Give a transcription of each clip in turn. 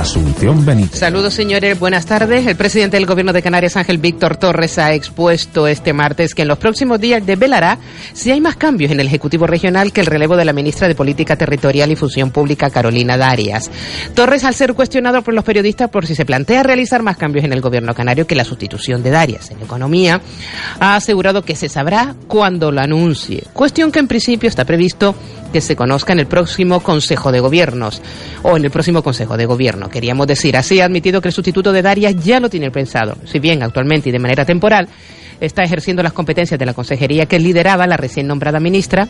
Asunción Benítez. Saludos, señores. Buenas tardes. El presidente del Gobierno de Canarias, Ángel Víctor Torres, ha expuesto este martes que en los próximos días develará si hay más cambios en el Ejecutivo Regional que el relevo de la ministra de Política Territorial y Fusión Pública, Carolina Darias. Torres, al ser cuestionado por los periodistas por si se plantea realizar más cambios en el Gobierno canario que la sustitución de Darias en economía, ha asegurado que se sabrá cuando lo anuncie. Cuestión que en principio está previsto que se conozca en el próximo Consejo de Gobiernos o en el próximo Consejo de Gobierno. Queríamos decir, así ha admitido que el sustituto de Darias ya lo tiene pensado, si bien actualmente y de manera temporal está ejerciendo las competencias de la consejería que lideraba la recién nombrada ministra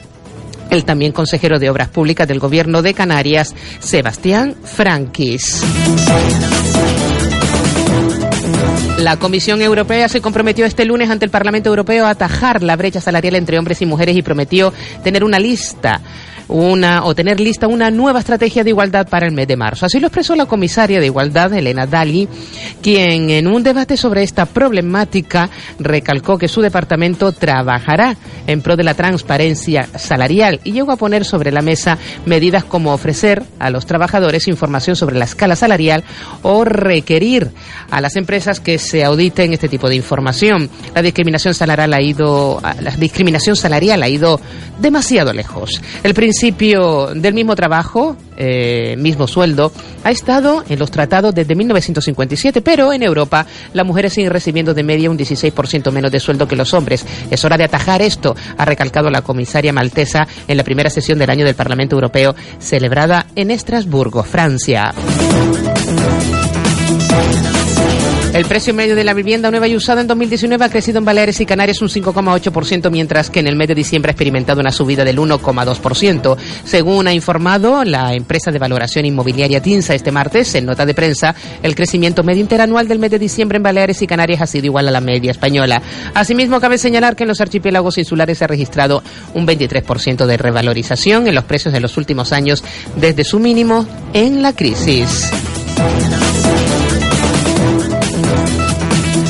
el también consejero de Obras Públicas del Gobierno de Canarias, Sebastián Franquis. La Comisión Europea se comprometió este lunes ante el Parlamento Europeo a atajar la brecha salarial entre hombres y mujeres y prometió tener una lista una o tener lista una nueva estrategia de igualdad para el mes de marzo. Así lo expresó la comisaria de Igualdad, Elena Dali, quien en un debate sobre esta problemática recalcó que su departamento trabajará en pro de la transparencia salarial y llegó a poner sobre la mesa medidas como ofrecer a los trabajadores información sobre la escala salarial o requerir a las empresas que se auditen este tipo de información. La discriminación salarial ha ido la discriminación salarial ha ido demasiado lejos. El principio del mismo trabajo, eh, mismo sueldo, ha estado en los tratados desde 1957, pero en Europa las mujeres siguen recibiendo de media un 16% menos de sueldo que los hombres. Es hora de atajar esto, ha recalcado la comisaria maltesa en la primera sesión del año del Parlamento Europeo celebrada en Estrasburgo, Francia. El precio medio de la vivienda nueva y usada en 2019 ha crecido en Baleares y Canarias un 5,8%, mientras que en el mes de diciembre ha experimentado una subida del 1,2%. Según ha informado la empresa de valoración inmobiliaria TINSA este martes, en nota de prensa, el crecimiento medio interanual del mes de diciembre en Baleares y Canarias ha sido igual a la media española. Asimismo, cabe señalar que en los archipiélagos insulares se ha registrado un 23% de revalorización en los precios de los últimos años desde su mínimo en la crisis.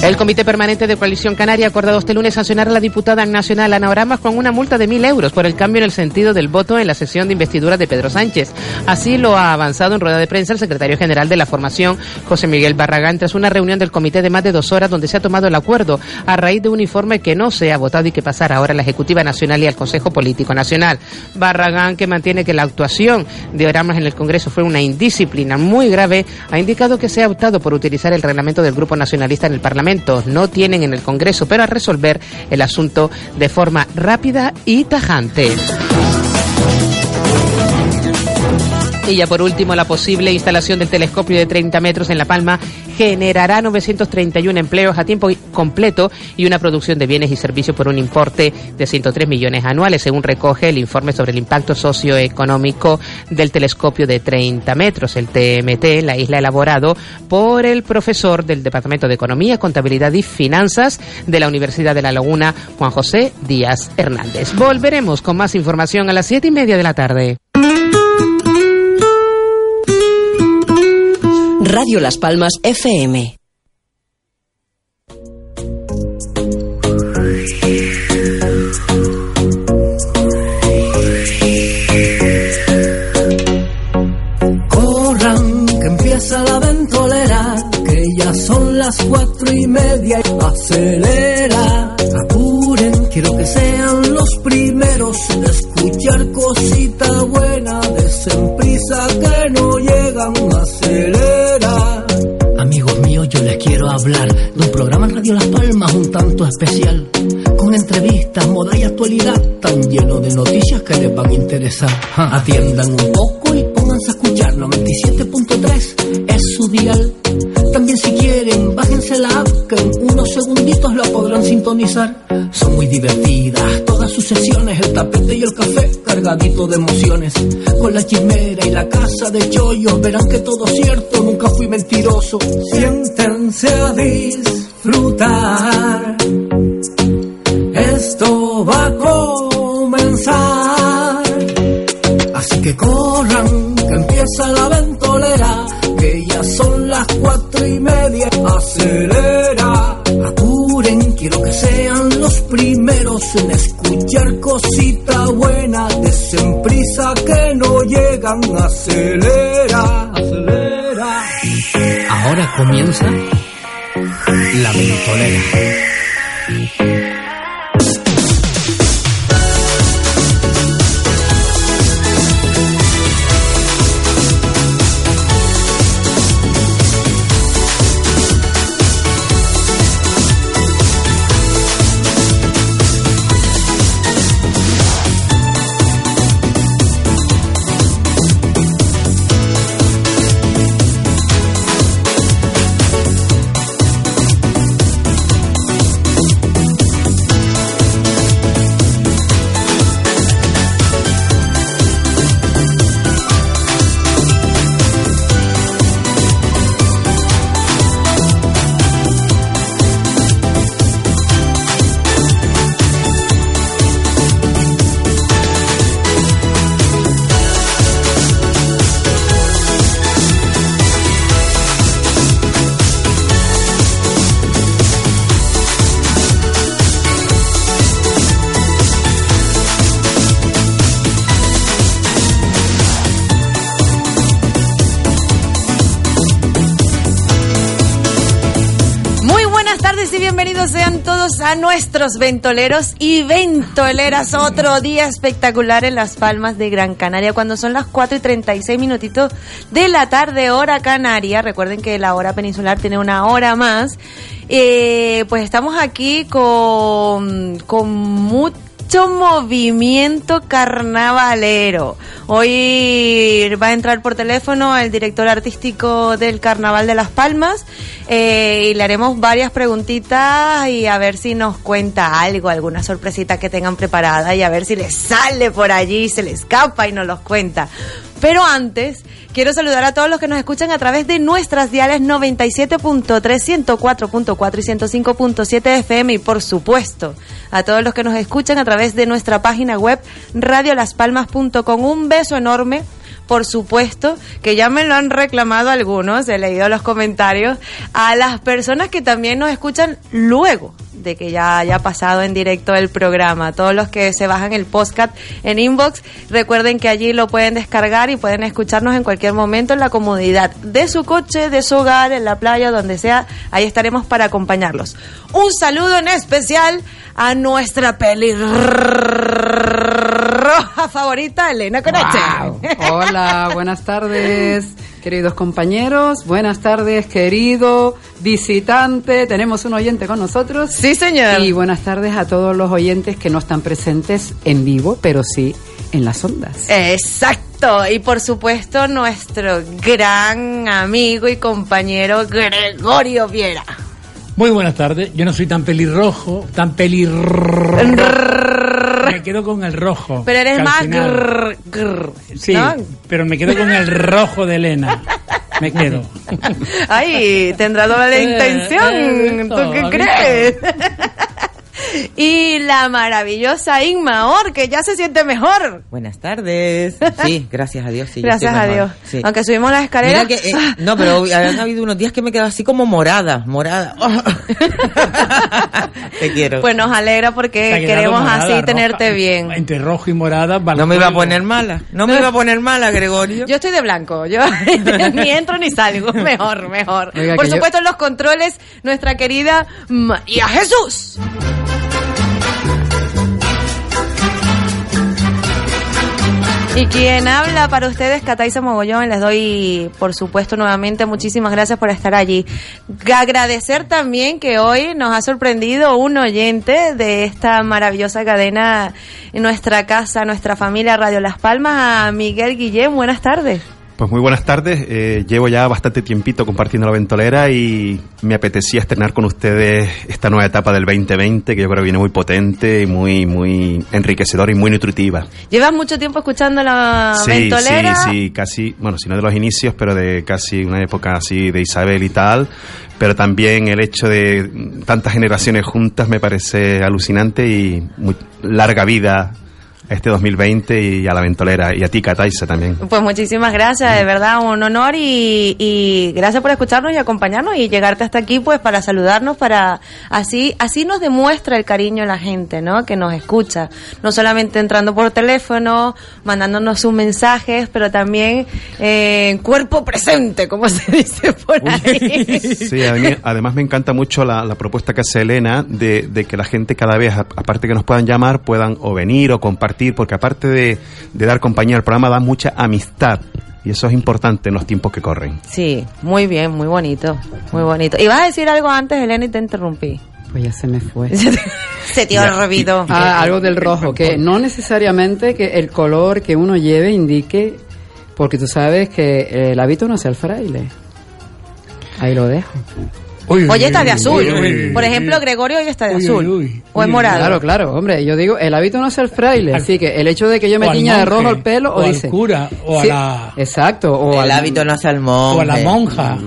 El Comité Permanente de Coalición Canaria ha acordado este lunes sancionar a la diputada nacional Ana Oramas con una multa de mil euros por el cambio en el sentido del voto en la sesión de investidura de Pedro Sánchez. Así lo ha avanzado en rueda de prensa el secretario general de la formación, José Miguel Barragán, tras una reunión del comité de más de dos horas donde se ha tomado el acuerdo a raíz de un informe que no se ha votado y que pasará ahora a la Ejecutiva Nacional y al Consejo Político Nacional. Barragán, que mantiene que la actuación de Oramas en el Congreso fue una indisciplina muy grave, ha indicado que se ha optado por utilizar el reglamento del Grupo Nacionalista en el Parlamento no tienen en el Congreso, pero a resolver el asunto de forma rápida y tajante. Y ya por último, la posible instalación del telescopio de 30 metros en La Palma generará 931 empleos a tiempo completo y una producción de bienes y servicios por un importe de 103 millones anuales, según recoge el informe sobre el impacto socioeconómico del telescopio de 30 metros, el TMT, la isla elaborado por el profesor del Departamento de Economía, Contabilidad y Finanzas de la Universidad de La Laguna, Juan José Díaz Hernández. Volveremos con más información a las siete y media de la tarde. Radio Las Palmas FM. Corran, que empieza la ventolera, que ya son las cuatro y media. Acelera, apuren, quiero que sean los primeros en escuchar cosita buena. Desen prisa que no llegan, acelera. Quiero hablar de un programa en Radio Las Palmas un tanto especial. Con entrevistas, moda y actualidad, tan lleno de noticias que les van a interesar. Atiendan un poco y pónganse a escuchar 97.3 es su dial. También si quieren, bájense la todos lo podrán sintonizar. Son muy divertidas todas sus sesiones, el tapete y el café cargadito de emociones. Con la chimera y la casa de chollos verán que todo es cierto, nunca fui mentiroso. Siéntense a disfrutar. Esto va a comenzar. Así que corran, que empieza la ventolera, que ya son las cuatro y media. Acelera los primeros en escuchar cosita buena. Desemprisa que no llegan, acelera, acelera. Ahora comienza la ventolera. Nuestros ventoleros y ventoleras. Otro día espectacular en Las Palmas de Gran Canaria cuando son las 4 y 36 minutitos de la tarde, hora canaria. Recuerden que la hora peninsular tiene una hora más. Eh, pues estamos aquí con, con mucho movimiento carnavalero. Hoy va a entrar por teléfono el director artístico del Carnaval de Las Palmas eh, y le haremos varias preguntitas y a ver si nos cuenta algo, alguna sorpresita que tengan preparada y a ver si les sale por allí, se le escapa y nos los cuenta. Pero antes, quiero saludar a todos los que nos escuchan a través de nuestras diales 97.3, 104.4 y 105.7 FM y por supuesto a todos los que nos escuchan a través de nuestra página web radiolaspalmas.com. Un beso enorme. Por supuesto, que ya me lo han reclamado algunos, he leído los comentarios, a las personas que también nos escuchan luego de que ya haya pasado en directo el programa. Todos los que se bajan el podcast en inbox, recuerden que allí lo pueden descargar y pueden escucharnos en cualquier momento en la comodidad de su coche, de su hogar, en la playa, donde sea. Ahí estaremos para acompañarlos. Un saludo en especial a nuestra pelirroja favorita, Elena Coneche. Wow. Hola, buenas tardes, queridos compañeros. Buenas tardes, querido visitante. Tenemos un oyente con nosotros. Sí, señor. Y buenas tardes a todos los oyentes que no están presentes en vivo, pero sí en las ondas. Exacto. Y por supuesto, nuestro gran amigo y compañero Gregorio Viera. Muy buenas tardes. Yo no soy tan pelirrojo, tan pelirrojo. Quedo con el rojo. Pero eres más grrr, grrr, Sí, ¿no? pero me quedo con el rojo de Elena. Me quedo. Ay, tendrá doble Eh, intención. eh, ¿Tú qué eso, crees? y la maravillosa Inma Or, que ya se siente mejor. Buenas tardes. Sí, gracias a Dios. Sí, Gracias a. Dios. Sí. Aunque subimos las escaleras. Mira que, eh, no, pero han habido unos días que me he quedado así como morada, morada. Te quiero. Pues nos alegra porque queremos morada, así roja. tenerte bien. Entre rojo y morada. al no me iba a poner mala. No me iba a poner mala, Gregorio. Yo estoy de blanco, yo ni entro ni salgo, mejor, mejor. Oiga, Por yo- supuesto, en los controles, nuestra querida María Jesús. Y quien habla para ustedes, Cataiza Mogollón, les doy, por supuesto, nuevamente muchísimas gracias por estar allí. Agradecer también que hoy nos ha sorprendido un oyente de esta maravillosa cadena en nuestra casa, nuestra familia Radio Las Palmas, a Miguel Guillén. Buenas tardes. Pues muy buenas tardes. Eh, llevo ya bastante tiempito compartiendo la ventolera y me apetecía estrenar con ustedes esta nueva etapa del 2020 que yo creo que viene muy potente y muy muy enriquecedora y muy nutritiva. ¿Llevas mucho tiempo escuchando la sí, ventolera? sí, sí, casi, bueno, si no de los inicios, pero de casi una época así de Isabel y tal. Pero también el hecho de tantas generaciones juntas me parece alucinante y muy larga vida este 2020 y a la ventolera. Y a ti, Cataisa, también. Pues muchísimas gracias, de verdad, un honor y, y gracias por escucharnos y acompañarnos y llegarte hasta aquí, pues para saludarnos, para así así nos demuestra el cariño la gente, ¿no? Que nos escucha, no solamente entrando por teléfono, mandándonos sus mensajes, pero también eh, en cuerpo presente, como se dice por ahí. Sí, a mí- además me encanta mucho la, la propuesta que hace Elena de, de que la gente cada vez, aparte que nos puedan llamar, puedan o venir o compartir, porque aparte de, de dar compañía al programa, da mucha amistad. Y eso es importante en los tiempos que corren. Sí, muy bien, muy bonito, muy bonito. ¿Y vas a decir algo antes, Elena, y te interrumpí? Pues ya se me fue. Se te olvidó. Ah, algo del rojo, que no necesariamente que el color que uno lleve indique, porque tú sabes que el hábito no es el fraile. Ahí lo dejo. Oye, está de azul. Por ejemplo, Gregorio hoy está de azul. o es morado. Claro, claro, hombre, yo digo, el hábito no es el fraile, así que el hecho de que yo me al tiña de rojo el pelo, o, o al dice... cura, o a Sí, la- Exacto, o El al- hábito no hace al monje. O a la monja.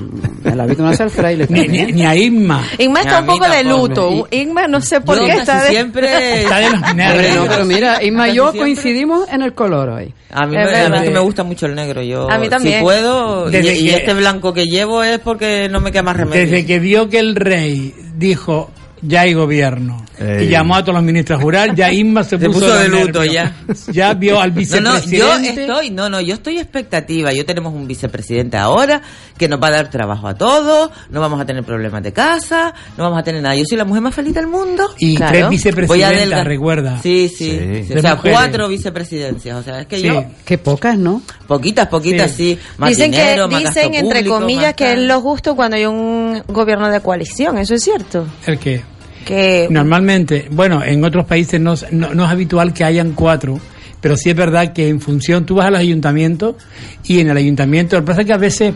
El hábito no es el fraile. Ni, ni, ni a Isma. Inma está A un poco de luto. Inma no sé por Yo qué está de... siempre... Está de los nervios. no, pero mira, Isma y yo siempre. coincidimos en el color hoy. A mí, me, a mí verdad. es que me gusta mucho el negro. Yo, A mí también. Si puedo, y, y este blanco que llevo es porque no me queda más remedio. Desde que vio que el rey dijo ya hay gobierno Ey. y llamó a todos los ministros a jurar, ya Isma se, Se puso de luto ya. Ya vio al No, no, yo vicepresidente. estoy, no, no, yo estoy expectativa. Yo tenemos un vicepresidente ahora que nos va a dar trabajo a todos, no vamos a tener problemas de casa, no vamos a tener nada. Yo soy la mujer más feliz del mundo. Y Claro. tres vicepresidentas, recuerda. Sí, sí. Sí. sí. O sea, mujeres. cuatro vicepresidencias. O sea, es que Sí. yo, Qué pocas, ¿no? poquitas, poquitas, sí. Más Dicen dinero, que más dicen gasto entre público, comillas que es lo justo cuando hay un gobierno de coalición, eso es cierto. ¿El qué? Que Normalmente, bueno, en otros países no, es- habitual que hayan cuatro, pero sí es verdad que en función, tú vas a los ayuntamientos y en el ayuntamiento, lo que pasa es que a veces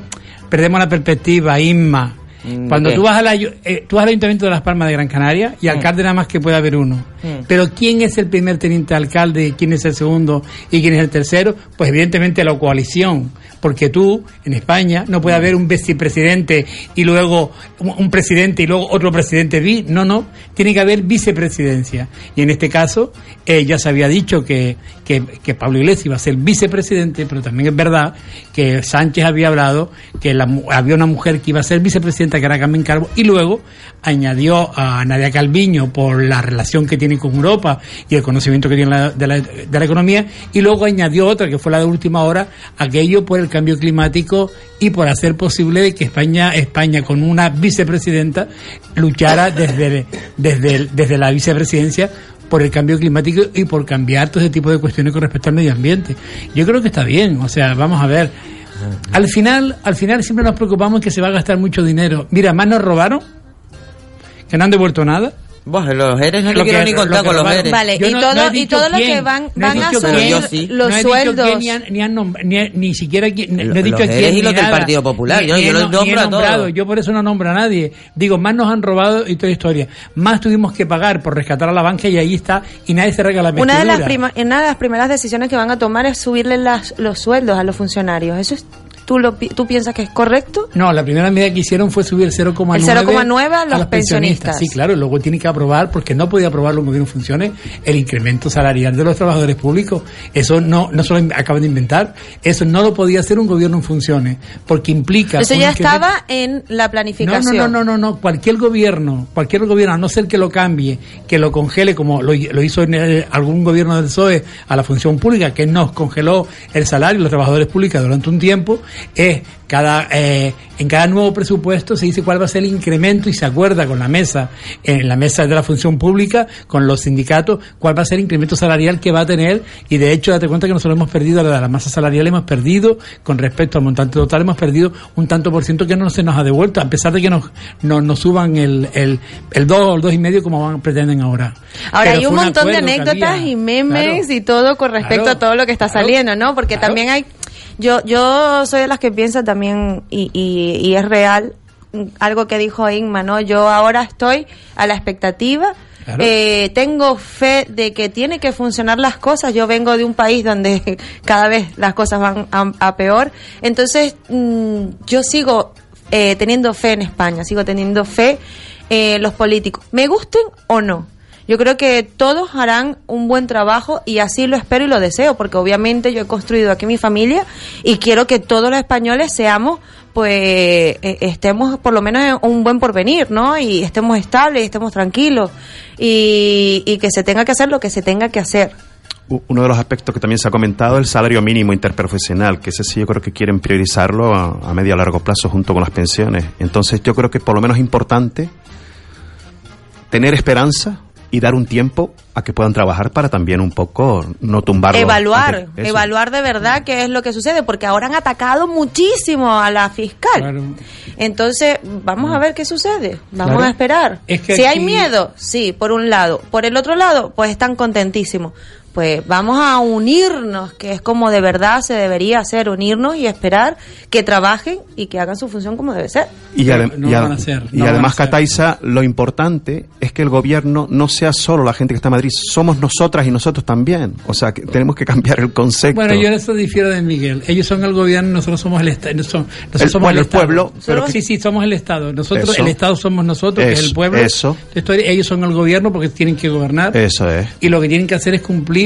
perdemos la perspectiva, Inma. Mm, Cuando ¿de tú vas, al, ayu- eh, tú vas al ayuntamiento de Las Palmas de Gran Canaria y alcalde nada más que puede haber uno. Mm. Pero ¿quién es el primer teniente alcalde, quién es el segundo y quién es el tercero? Pues evidentemente la coalición. Porque tú, en España, no puede haber un vicepresidente y luego un un presidente y luego otro presidente. vi- No, no. Tiene que haber vicepresidencia. Y en este caso, eh, ya se había dicho que, que, que Pablo Iglesias iba a ser vicepresidente, pero también es verdad que Sánchez había hablado que la había una mujer que iba a ser que era Carmen Calvo, y luego añadió a Nadia Calviño por la relación que tiene con Europa y el conocimiento que tiene la- de, la, de la economía, y luego añadió otra que fue la de última hora, aquello por el cambio climático y por hacer posible que España, España con una vicepresidenta luchara desde, desde, desde la vicepresidencia por el cambio climático y por cambiar todo ese tipo de cuestiones con respecto al medio ambiente. Yo creo que está bien, o sea, vamos a ver. Al final, al final siempre nos preocupamos que se va a gastar mucho dinero. Mira, más nos robaron, que no han devuelto nada. Buah, los eres no Lo quiero que- ni contar con los eres. Vale, Yo y no- todo, no y dicho todo lo quién, que van, van a subir sí. los no he sueldos. Dicho quién, ni, han- ni han nom- ni, ni siquiera no he Los dicho quién. eres y ni los del nada. Partido Popular, Ni- yo- ni yo he los no- ni he nombro a todos. Yo por eso no nombro a nadie. Digo, más nos han robado y toda historia. Más tuvimos que pagar por rescatar a la banca y ahí está. Y nadie se regala la Una de, las prima- una de las primeras decisiones que van a tomar es subirle las, los sueldos a los funcionarios. ¿Eso es, tú, lo, tú piensas que es correcto? No, la primera medida que hicieron fue subir el 0,9 El 0,9 a los pensionistas. Sí, claro, luego tiene que aprobar, porque no podía aprobarlo un gobierno en funciones, el incremento salarial de los trabajadores públicos. Eso no, no solo acaban de inventar, eso no lo podía hacer un gobierno en funciones, porque implica... Eso ya estaba en la no, planificación. no, no, no, no, no. Cualquier gobierno, cualquier gobierno, a no ser que lo cambie, que lo congele, como lo, lo hizo en algún gobierno del PSOE a la función pública, que nos congeló el salario de los trabajadores públicos durante un tiempo, es cada eh, en cada nuevo presupuesto se dice cuál va a ser el incremento y se acuerda con la mesa, en la mesa de la función pública, con los sindicatos, cuál va a ser el incremento salarial que va a tener y de hecho date cuenta que nosotros hemos perdido la, la masa salarial, hemos perdido con respecto al montante total, hemos perdido un tanto por ciento que no se nos ha devuelto, a pesar de que nos, nos, nos suban el, el, el 2 o el 2,5 como van, pretenden ahora. Ahora Pero hay un montón de anécdotas y memes Claro. y todo con respecto Claro. a todo lo que está Claro. saliendo, ¿no? Porque también hay, yo, yo soy de las que piensa también y, y, y es real algo que dijo Inma, ¿no? Yo ahora estoy a la expectativa. Claro. Eh, tengo fe de que tiene que funcionar las cosas. Yo vengo de un país donde cada vez las cosas van a, a peor. Entonces, mm, yo sigo eh, teniendo fe en España, sigo teniendo fe en los políticos, me gusten o no. Yo creo que todos harán un buen trabajo y así lo espero y lo deseo, porque obviamente yo he construido aquí mi familia y quiero que todos los españoles seamos pues eh, estemos por lo menos en un buen porvenir, ¿no? Y estemos estables, y estemos tranquilos y, y que se tenga que hacer lo que se tenga que hacer. Uno de los aspectos que también se ha comentado es el salario mínimo interprofesional, que ese sí yo creo que quieren priorizarlo a, a medio a largo plazo junto con las pensiones. Entonces yo creo que por lo menos es importante tener esperanza y dar un tiempo a que puedan trabajar para también un poco no tumbarlo. evaluar, evaluar de verdad qué es lo que sucede, porque ahora han atacado muchísimo a la fiscal. Claro. Entonces, vamos a ver qué sucede, vamos Claro. a esperar. Es que si hay miedo, sí, por un lado. Por el otro lado, pues están contentísimos. Pues vamos a unirnos, que es como de verdad se debería hacer, unirnos y esperar que trabajen y que hagan su función como debe ser. Y, adem- no y ad- van a hacer, y además. Cataiza, lo importante es que el gobierno no sea solo la gente que está en Madrid, somos nosotras y nosotros también. O sea, que tenemos que cambiar el concepto. Bueno, yo en eso difiero de Miguel. Ellos son el gobierno, nosotros somos el Estado. Nosotros El- somos bueno, el, pueblo, pero sí, sí, somos el Estado. Nosotros, Eso. el Estado somos nosotros, que es el pueblo. eso. Entonces, ellos son el gobierno porque tienen que gobernar. Eso es, Y lo que tienen que hacer es cumplir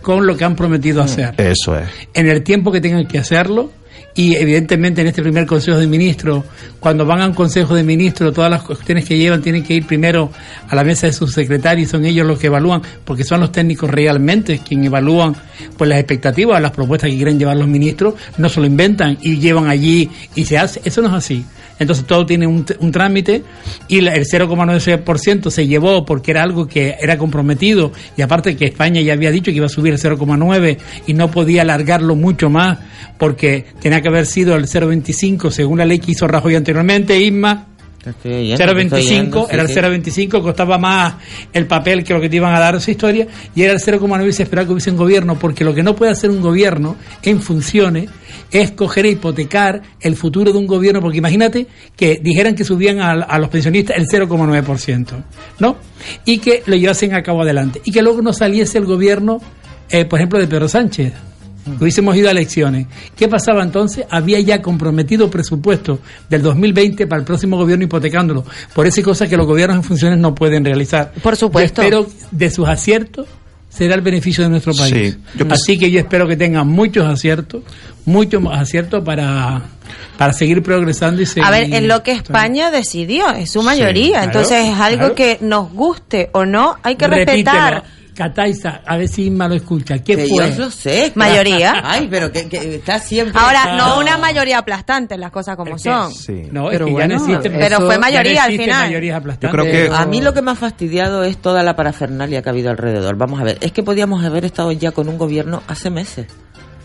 con lo que han prometido hacer. eso es. en el tiempo que tengan que hacerlo y evidentemente en este primer Consejo de Ministros, cuando van a un Consejo de Ministros, todas las cuestiones que llevan tienen que ir primero a la mesa de sus secretarios, son ellos los que evalúan, porque son los técnicos realmente quienes evalúan pues las expectativas, las propuestas que quieren llevar los ministros, no se lo inventan y llevan allí y se hace, eso no es así. Entonces todo tiene un, un trámite y el 0,9% se llevó porque era algo que era comprometido y aparte que España ya había dicho que iba a subir el 0,9 y no podía alargarlo mucho más porque tenía que haber sido el 0,25 según la ley que hizo Rajoy anteriormente, Isma. Te estoy oyendo, te estoy 0,25, oyendo, sí, era el sí. 0,25, costaba más el papel que lo que te iban a dar esa historia, y era el 0,9 y se esperaba que hubiese un gobierno, porque lo que no puede hacer un gobierno en funciones es coger e hipotecar el futuro de un gobierno, porque imagínate que dijeran que subían a, a los pensionistas el 0,9%, ¿no? Y que lo llevasen a cabo adelante, y que luego no saliese el gobierno, eh, por ejemplo, de Pedro Sánchez. Hubiésemos ido a elecciones. ¿Qué pasaba entonces? Había ya comprometido presupuesto del 2020 para el próximo gobierno hipotecándolo. Por eso hay cosas que los gobiernos en funciones no pueden realizar. Por supuesto. Yo espero de sus aciertos será el beneficio de nuestro país. Sí, yo pens- Así que yo espero que tengan muchos aciertos, muchos aciertos para, para seguir progresando y seguir. A ver, es lo que España decidió, es su mayoría. claro, Entonces es algo claro. que nos guste o no, hay que Repítelo. respetar. Cataiza, a ver si Isma lo escucha. ¿Qué Que fue? yo lo sé. Mayoría. Ay, pero que, que está siempre. Ahora, no una mayoría aplastante, las cosas como Es que son. Sí. No, Pero es que bueno, ya no existe. Pero fue ya no mayoría al final. Yo creo que- A mí lo que me ha fastidiado es toda la parafernalia que ha habido alrededor. Vamos a ver, es que podíamos haber estado ya con un gobierno hace meses.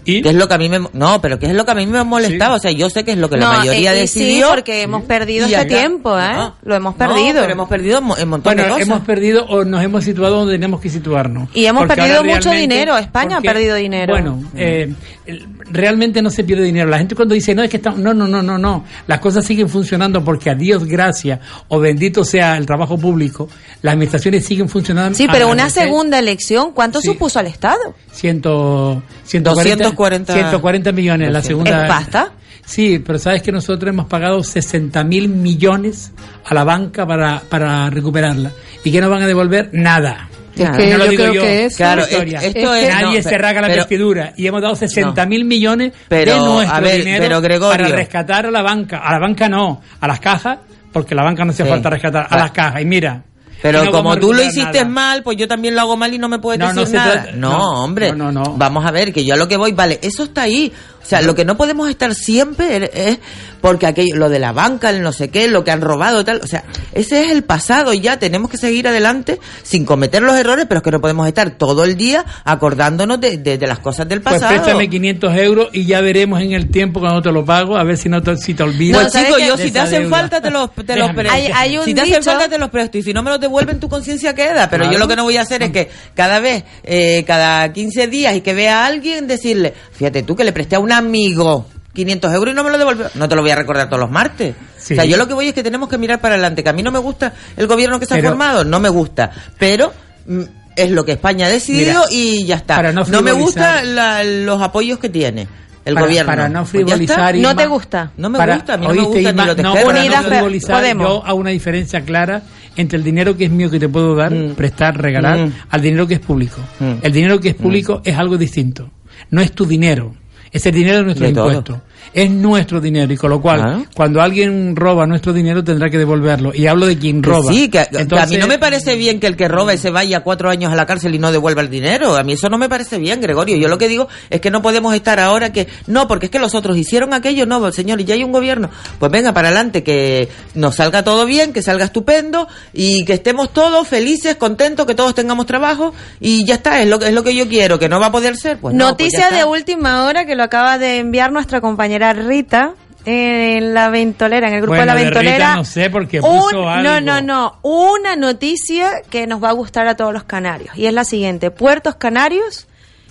¿Y? Que es lo que a mí me no, pero que es lo que a mí me molestaba, o sea, yo sé que es lo que la No, mayoría eh, sí, decidió. porque hemos perdido este está. tiempo, ¿eh? No, Lo hemos no, perdido. pero hemos perdido un montón Bueno, de cosas. hemos perdido o nos hemos situado donde tenemos que situarnos. Y hemos Porque perdido mucho dinero, España ha perdido dinero. Bueno, eh, el- realmente no se pierde dinero. La gente cuando dice, no, es que estamos... No, no, no, no, no. Las cosas siguen funcionando porque a Dios gracias o bendito sea el trabajo público, las administraciones siguen funcionando. Sí, pero una segunda elección, ¿cuánto Sí. supuso al Estado? Ciento, 140, 240 140 millones la segunda. ¿Es pasta? Sí, pero sabes que nosotros hemos pagado 60 mil millones a la banca para, para recuperarla. ¿Y que no van a devolver? Nada. Es que No lo yo digo creo yo. que eso... Claro, historia. es- esto Es es, Nadie no, se raga la pero- vestidura y hemos dado 60 mil millones Pero, de nuestro a ver, dinero pero, Gregorio- para rescatar a la banca. A la banca no, a las cajas, porque la banca no hace Sí. falta rescatar, a Claro. las cajas. Y mira. Pero no como tú lo hiciste nada. mal, pues yo también lo hago mal y no me puedes No, no decir se nada. no, no, hombre. no, no, no. Vamos a ver, que yo a lo que voy, vale, eso está ahí. O sea, lo que no podemos estar siempre es porque aquello, lo de la banca, el no sé qué, lo que han robado, tal. O sea, ese es el pasado y ya tenemos que seguir adelante sin cometer los errores, pero es que no podemos estar todo el día acordándonos de, de- de las cosas del Pues pasado. préstame 500 euros y ya veremos en el tiempo cuando te lo pago, a ver si no te, si te olvidas. Pues ¿sabes chicos, qué? yo si te hacen deuda. falta te los, te los presto. Hay- hay un si te hacen dicho- falta te los presto y si no me los devuelven tu conciencia queda. Pero yo lo que no voy a hacer es que cada vez, eh, cada 15 días y que vea a alguien decirle, fíjate tú que le presté a un amigo 500 euros y no me lo devolvió. No te lo voy a recordar todos los martes. Sí. O sea, yo lo que voy es que tenemos que mirar para adelante. Que a mí no me gusta el gobierno que se ha Pero- formado, no me gusta. Pero mm, es lo que España ha decidido Mira, y ya está. para no no me gustan la- los apoyos que tiene el Para- gobierno. para no Pues frivolizar y- ¿No te gusta? No me Para- gusta, a mí no me ¿oíste, gusta ni lo no, tejero, para Unidas no pe- frivolizar, Podemos. yo hago una diferencia clara entre el dinero que es mío que te puedo dar, Mm. prestar, regalar, Mm. al dinero que es público. Mm. El dinero que es público es algo distinto. No es tu dinero. Es el dinero de nuestros De impuestos. Es nuestro dinero. Y con lo cual, Ah. cuando alguien roba nuestro dinero, tendrá que devolverlo. Y hablo de quien Que roba. Sí, que, que a mí no me parece bien que el que roba y se vaya cuatro años a la cárcel y no devuelva el dinero. A mí eso no me parece bien, Gregorio. Yo lo que digo es que no podemos estar ahora que... No, porque es que los otros hicieron aquello. No, señor, y ya hay un gobierno. Pues venga, para adelante, que nos salga todo bien, que salga estupendo y que estemos todos felices, contentos, que todos tengamos trabajo y ya está. Es lo, que- es lo que yo quiero. Que no va a poder ser. Pues no, pues Noticia de última hora que lo acaba de enviar nuestra compañera Rita en la ventolera, en el grupo Bueno, de la de Rita ventolera. no sé, porque Un- No, no, no. Una noticia que nos va a gustar a todos los canarios. Y es la siguiente. Puertos Canarios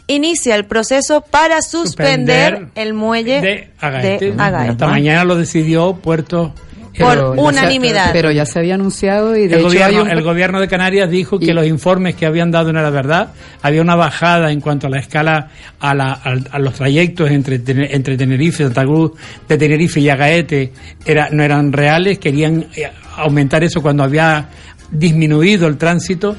inicia el proceso para suspender, Suspender el muelle de Agaete. de Agaete. Hasta mañana lo decidió Puerto. Por Pero ya se- unanimidad. pero ya se había anunciado y de el, hecho gobierno, hay un... el gobierno de Canarias dijo que los informes que habían dado no era verdad. Había una bajada en cuanto a la escala, a, la- al- a los trayectos entre, entre Tenerife, Santa Cruz de Tenerife y Agaete era, no eran reales. Querían eh, aumentar eso cuando había disminuido el tránsito.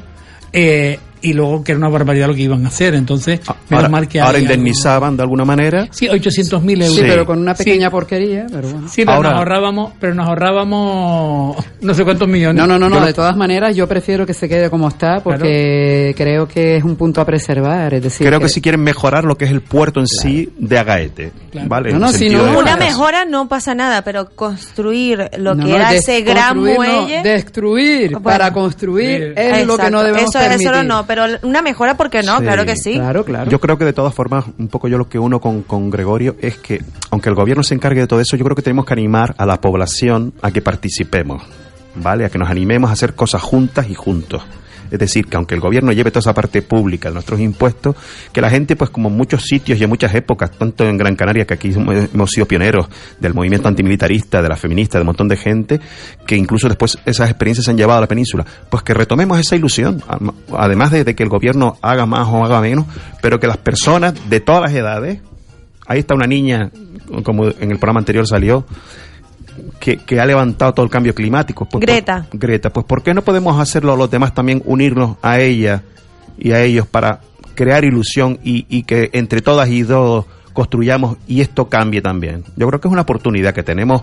eh, y luego que era una barbaridad lo que iban a hacer. Entonces, menos Ahora, mal que ahora hay indemnizaban de alguna manera. Sí, 800.000 euros. Sí, Sí. pero con una pequeña Sí. porquería, pero bueno. Sí, pero Ahora- nos ahorrábamos, pero nos ahorrábamos no sé cuántos millones. No, no, no, no, de todas maneras yo prefiero que se quede como está porque creo que es un punto a preservar, es decir... Creo que si quieren mejorar lo que es el puerto en sí de Agaete. Claro. ¿Vale? No, no, si no, de- Una mejora no pasa nada, pero construir lo No, que no, era ese gran muelle. destruir Bueno. para construir es lo que no debemos eso, permitir. Eso no, pero una mejora, ¿por qué no? Sí. Claro que sí. Claro, claro. Yo creo que de todas formas, un poco yo lo que uno con, con Gregorio es que, aunque el gobierno se encargue de todo eso, yo creo que tenemos que animar a la población a que participemos, ¿vale? A que nos animemos a hacer cosas juntas y juntos. Es decir, que aunque el gobierno lleve toda esa parte pública de nuestros impuestos, que la gente, pues como en muchos sitios y en muchas épocas, tanto en Gran Canaria, que aquí hemos sido pioneros del movimiento antimilitarista, de la feminista, de un montón de gente, que incluso después esas experiencias se han llevado a la península, pues que retomemos esa ilusión, además de, de que el gobierno haga más o haga menos, pero que las personas de todas las edades, ahí está una niña, como en el programa anterior salió, que, que ha levantado todo el cambio climático. Pues, Greta. por- Greta, pues ¿por qué no podemos hacerlo los demás también, unirnos a ella y a ellos para crear ilusión y, y que entre todas y todos construyamos y esto cambie también? Yo creo que es una oportunidad que tenemos,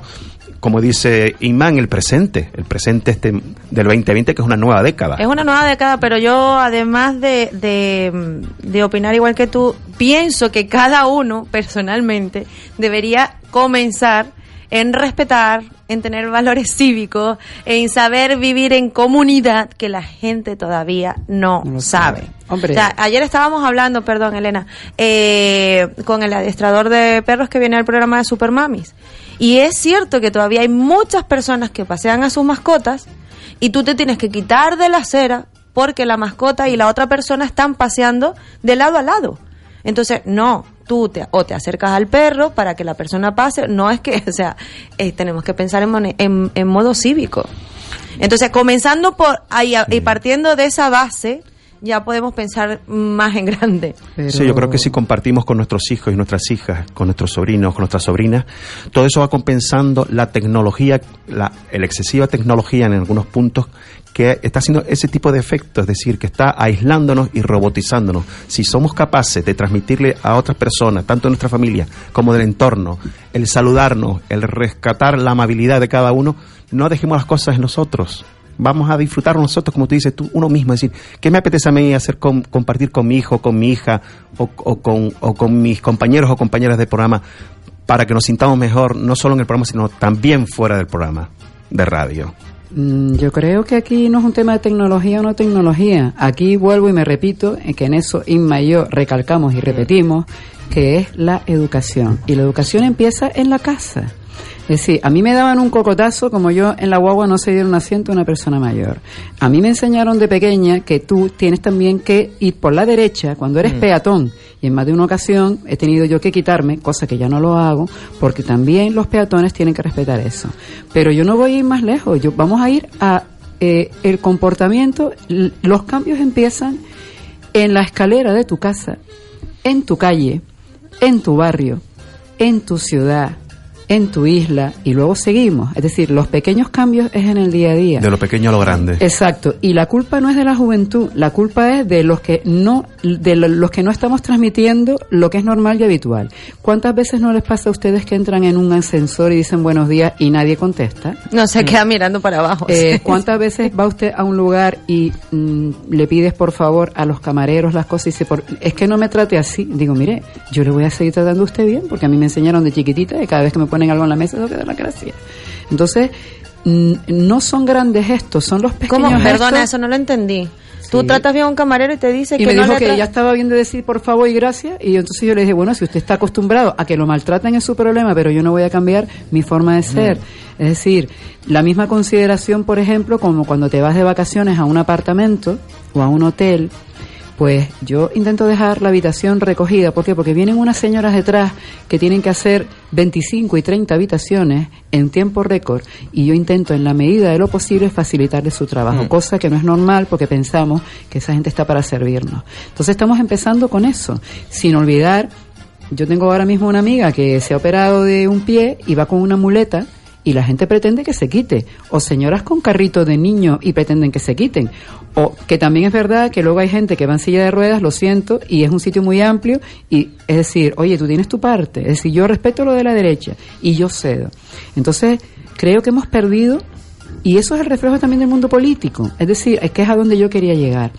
como dice Imán, el presente, el presente este del 2020, que es una nueva década. Es una nueva década, pero yo, además de, de, de opinar igual que tú, pienso que cada uno, personalmente, debería comenzar en respetar, en tener valores cívicos, en saber vivir en comunidad, que la gente todavía no, No sabe. Hombre. O sea, ayer estábamos hablando, perdón, Elena, eh, con el adiestrador de perros que viene al programa de Supermamis. Y es cierto que todavía hay muchas personas que pasean a sus mascotas y tú te tienes que quitar de la acera porque la mascota y la otra persona están paseando de lado a lado. Entonces, no, tú te, o te acercas al perro para que la persona pase, no es que, o sea, eh, tenemos que pensar en, en, en modo cívico. Entonces, comenzando por ahí y partiendo de esa base, ya podemos pensar más en grande. Pero- Sí, yo creo que si compartimos con nuestros hijos y nuestras hijas, con nuestros sobrinos, con nuestras sobrinas, todo eso va compensando la tecnología, la, la excesiva tecnología en algunos puntos que está haciendo ese tipo de efecto, es decir, que está aislándonos y robotizándonos. Si somos capaces de transmitirle a otras personas, tanto de nuestra familia como del entorno, el saludarnos, el rescatar la amabilidad de cada uno, no dejemos las cosas en nosotros. Vamos a disfrutar nosotros, como tú dices, tú, uno mismo, decir, ¿qué me apetece a mí hacer con, compartir con mi hijo, con mi hija, o, o con, o con mis compañeros o compañeras de programa, para que nos sintamos mejor, no solo en el programa, sino también fuera del programa de radio? Mm, Yo creo que aquí no es un tema de tecnología o no tecnología. Aquí vuelvo y me repito que en eso Inma y yo recalcamos y repetimos que es la educación. Y la educación empieza en la casa. Es decir, a mí me daban un cocotazo como yo en la guagua no se diera un asiento a una persona mayor. A mí me enseñaron de pequeña que tú tienes también que ir por la derecha cuando eres peatón. Y en más de una ocasión he tenido yo que quitarme, cosa que ya no lo hago, porque también los peatones tienen que respetar eso. Pero yo no voy a ir más lejos. Yo, vamos a ir a eh, el comportamiento. Los cambios empiezan en la escalera de tu casa, en tu calle, en tu barrio, en tu ciudad, en tu isla y luego seguimos. Es decir, los pequeños cambios es en el día a día. De lo pequeño a lo grande. Exacto. Y la culpa no es de la juventud, la culpa es de los que no, de lo- los que no estamos transmitiendo lo que es normal y habitual. ¿Cuántas veces no les pasa a ustedes que entran en un ascensor y dicen buenos días y nadie contesta? No se queda mirando para abajo. Eh. ¿Cuántas veces va usted a un lugar y mm, le pides por favor a los camareros las cosas y dice, por, es que no me trate así? Digo, mire, yo le voy a seguir tratando a usted bien porque a mí me enseñaron de chiquitita y cada vez que me ponen algo en la mesa tengo que dar la gracia. Entonces, mm, no son grandes gestos, son los pequeños ¿Cómo? Perdona, gestos. eso no lo entendí. Tú Sí. tratas bien a un camarero y te dice Y que me no dijo le que ya estaba bien de decir por favor y gracias. Y entonces yo le dije, bueno, si usted está acostumbrado a que lo maltraten es su problema, pero yo no voy a cambiar mi forma de ser. Es decir, la misma consideración, por ejemplo, como cuando te vas de vacaciones a un apartamento o a un hotel, pues yo intento dejar la habitación recogida. ¿Por qué? Porque vienen unas señoras detrás que tienen que hacer 25 y 30 habitaciones en tiempo récord y yo intento en la medida de lo posible facilitarles su trabajo, Mm. cosa que no es normal porque pensamos que esa gente está para servirnos. Entonces estamos empezando con eso, sin olvidar, yo tengo ahora mismo una amiga que se ha operado de un pie y va con una muleta y la gente pretende que se quite. O señoras con carrito de niño y pretenden que se quiten. O que también es verdad que luego hay gente que va en silla de ruedas, lo siento, y es un sitio muy amplio, y es decir, oye, tú tienes tu parte. Es decir, yo respeto lo de la derecha y yo cedo. Entonces, creo que hemos perdido, y eso es el reflejo también del mundo político. Es decir, es que es a donde yo quería llegar.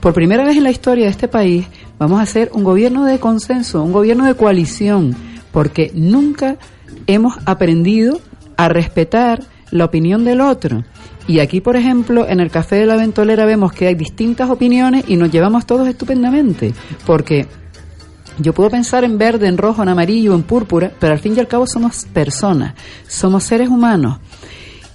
Por primera vez en la historia de este país, vamos a hacer un gobierno de consenso, un gobierno de coalición, porque nunca hemos aprendido a respetar la opinión del otro. Y aquí, por ejemplo, en el Café de la Ventolera vemos que hay distintas opiniones y nos llevamos todos estupendamente, porque yo puedo pensar en verde, en rojo, en amarillo, en púrpura, pero al fin y al cabo somos personas, somos seres humanos.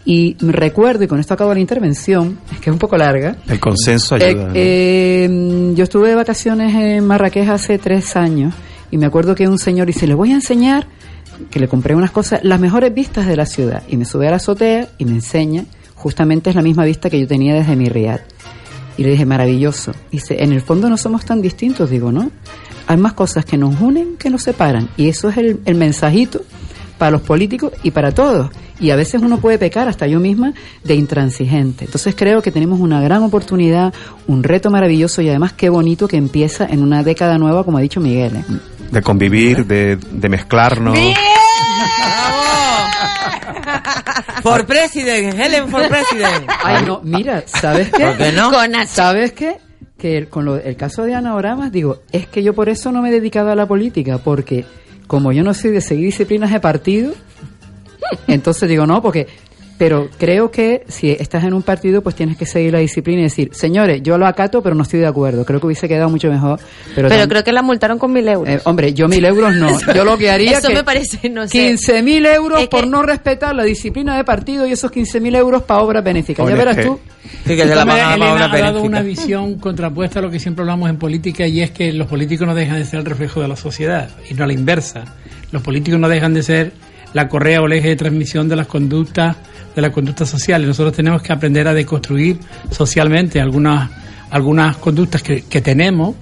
Y recuerdo, y con esto acabo la intervención, es que es un poco larga, El consenso eh, ayuda. eh, yo estuve de vacaciones en Marrakech hace tres años y me acuerdo que un señor dice, le voy a enseñar, que le compré unas cosas, las mejores vistas de la ciudad. Y me sube a la azotea y me enseña, justamente es la misma vista que yo tenía desde mi riad. Y le dije, maravilloso. Dice, en el fondo no somos tan distintos, digo, ¿no? Hay más cosas que nos unen que nos separan. Y eso es el, el mensajito para los políticos y para todos. Y a veces uno puede pecar, hasta yo misma, de intransigente. Entonces creo que tenemos una gran oportunidad, un reto maravilloso y además qué bonito que empieza en una década nueva, como ha dicho Miguel. ¿eh? De convivir, de, de mezclarnos. For President, Helen for President. Ay, no, mira, ¿sabes qué? ¿Por qué no? Con H. ¿Sabes qué? Que el- con lo- el caso de Ana Oramas, digo, es que yo por eso no me he dedicado a la política, porque como yo no soy de seguir disciplinas de partido, entonces digo, no, porque... Pero creo que si estás en un partido, pues tienes que seguir la disciplina y decir, señores, yo lo acato, pero no estoy de acuerdo. Creo que hubiese quedado mucho mejor. Pero, creo que la multaron con mil euros. eh, hombre, yo mil euros no. Yo lo que haría Eso que me parece, no sé. 15 mil euros Es que- por no respetar la disciplina de partido y esos 15 mil euros para obras benéficas. Ya verás que- tú. Sí, que se la Elena una ha dado una visión contrapuesta a lo que siempre hablamos en política y es que los políticos no dejan de ser el reflejo de la sociedad y no a la inversa. Los políticos no dejan de ser la correa o el eje de transmisión de las conductas de las conductas sociales. Nosotros tenemos que aprender a deconstruir socialmente algunas algunas conductas que, que tenemos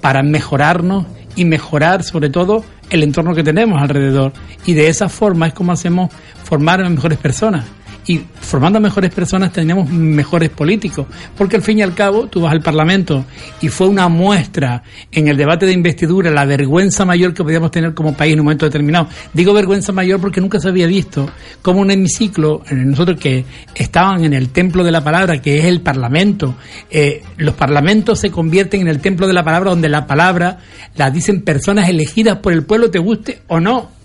para mejorarnos y mejorar sobre todo el entorno que tenemos alrededor. Y de esa forma es como hacemos formar a mejores personas. Y formando mejores personas tenemos mejores políticos. Porque al fin y al cabo tú vas al Parlamento y fue una muestra en el debate de investidura la vergüenza mayor que podíamos tener como país en un momento determinado. Digo vergüenza mayor porque nunca se había visto como un hemiciclo, eh, nosotros que estaban en el templo de la palabra, que es el Parlamento, eh, los parlamentos se convierten en el templo de la palabra donde la palabra la dicen personas elegidas por el pueblo, te guste o no.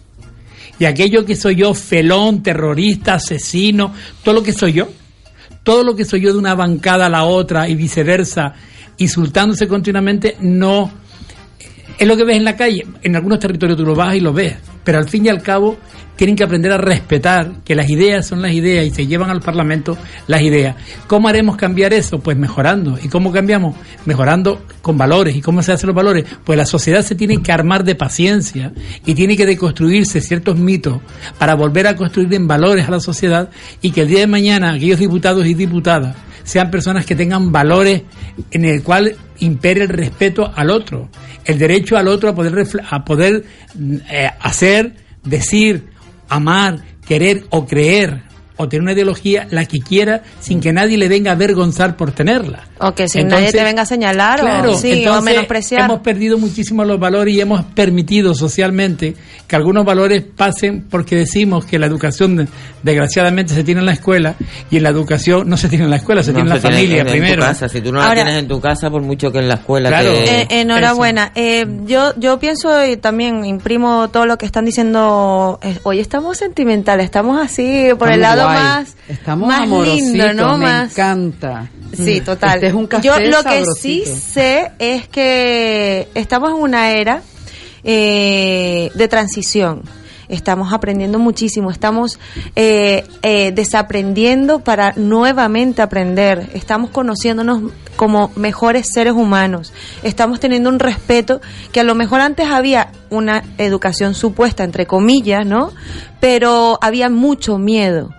Y aquello que soy yo, felón, terrorista, asesino, todo lo que soy yo, todo lo que soy yo de una bancada a la otra y viceversa, insultándose continuamente, no es lo que ves en la calle. En algunos territorios tú lo vas y lo ves, pero al fin y al cabo tienen que aprender a respetar que las ideas son las ideas y se llevan al Parlamento las ideas. ¿Cómo haremos cambiar eso? Pues mejorando. ¿Y cómo cambiamos? Mejorando con valores. ¿Y cómo se hacen los valores? Pues la sociedad se tiene que armar de paciencia y tiene que deconstruirse ciertos mitos para volver a construir en valores a la sociedad y que el día de mañana aquellos diputados y diputadas sean personas que tengan valores en el cual impere el respeto al otro, el derecho al otro a poder a poder eh, hacer, decir, amar, querer o creer o tener una ideología la que quiera sin que nadie le venga a avergonzar por tenerla. O que sin nadie te venga a señalar claro, o, sí, entonces, o menospreciar. Hemos perdido muchísimo los valores y hemos permitido socialmente que algunos valores pasen porque decimos que la educación desgraciadamente se tiene en la escuela y en la educación no se tiene en la escuela, se No, tiene en la familia en- en tu primero. casa. Si tú no la Ahora- tienes en tu casa, por mucho que en la escuela Claro. te- Eh, enhorabuena. Eh, yo yo pienso y también imprimo todo lo que están diciendo. eh, hoy estamos sentimentales, estamos así por el lado más, Estamos más lindo, ¿no? me Más, encanta. Sí, Mm. total. Este es un café Yo lo que sí sé es que estamos en una era eh, de transición. Estamos aprendiendo muchísimo, estamos eh, eh, desaprendiendo para nuevamente aprender, estamos conociéndonos como mejores seres humanos, estamos teniendo un respeto que a lo mejor antes había una educación supuesta, entre comillas, ¿no? Pero había mucho miedo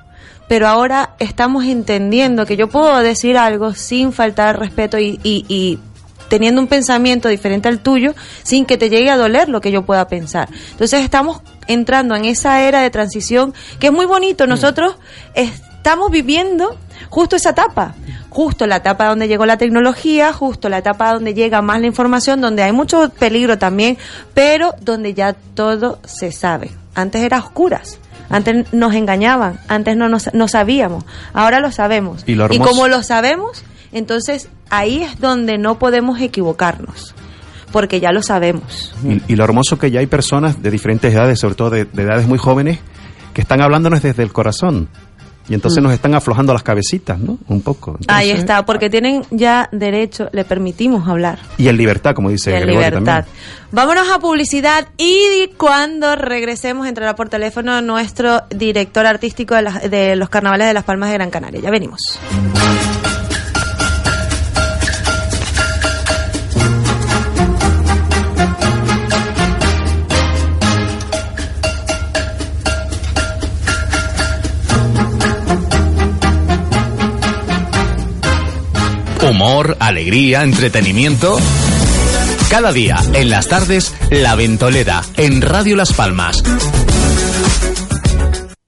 pero ahora estamos entendiendo que yo puedo decir algo sin faltar respeto y, y- y teniendo un pensamiento diferente al tuyo sin que te llegue a doler lo que yo pueda pensar. Entonces estamos entrando en esa era de transición que es muy bonito. Nosotros estamos viviendo justo esa etapa, justo la etapa donde llegó la tecnología, justo la etapa donde llega más la información, donde hay mucho peligro también, pero donde ya todo se sabe. Antes era oscuras. Antes nos engañaban, antes no, nos, no sabíamos, ahora lo sabemos. Y lo como lo sabemos, entonces ahí es donde no podemos equivocarnos, porque ya lo sabemos. Y, y lo hermoso que ya hay personas de diferentes edades, sobre todo de, de edades muy jóvenes, que están hablándonos desde el corazón. Y entonces Mm. nos están aflojando las cabecitas, ¿no? Un poco. Entonces- Ahí está, porque tienen ya derecho, le permitimos hablar. Y en libertad, como dice Y en Gregorio libertad. también. Vámonos a publicidad y cuando regresemos entrará por teléfono nuestro director artístico de, las- de los carnavales de las Palmas de Gran Canaria. Ya venimos. Humor, alegría, entretenimiento. Cada día, en las tardes, La Ventolera, en Radio Las Palmas.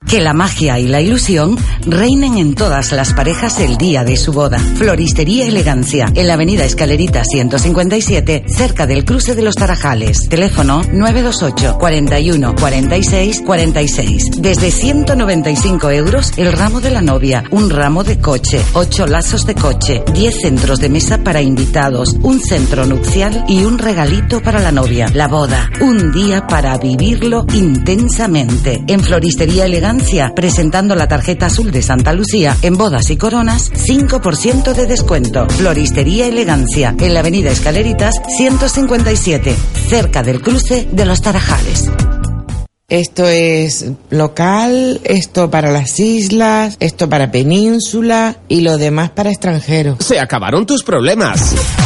Que la magia y la ilusión reinen en todas las parejas el día de su boda. Floristería Elegancia, en la avenida Escalerita 157, cerca del cruce de los Tarajales. Teléfono 928 41 46 46. Desde 195 euros el ramo de la novia, un ramo de coche, 8 lazos de coche, 10 centros de mesa para invitados, un centro nupcial y un regalito para la novia. La boda, un día para vivirlo intensamente. En Floristería Elegancia, presentando la tarjeta azul de Santa Lucía, en bodas y coronas, 5% de descuento. Floristería Elegancia, en la avenida Escaleritas 157, cerca del cruce de los Tarajales. Esto es local, esto para las islas, esto para península y lo demás para extranjeros. Se acabaron tus problemas.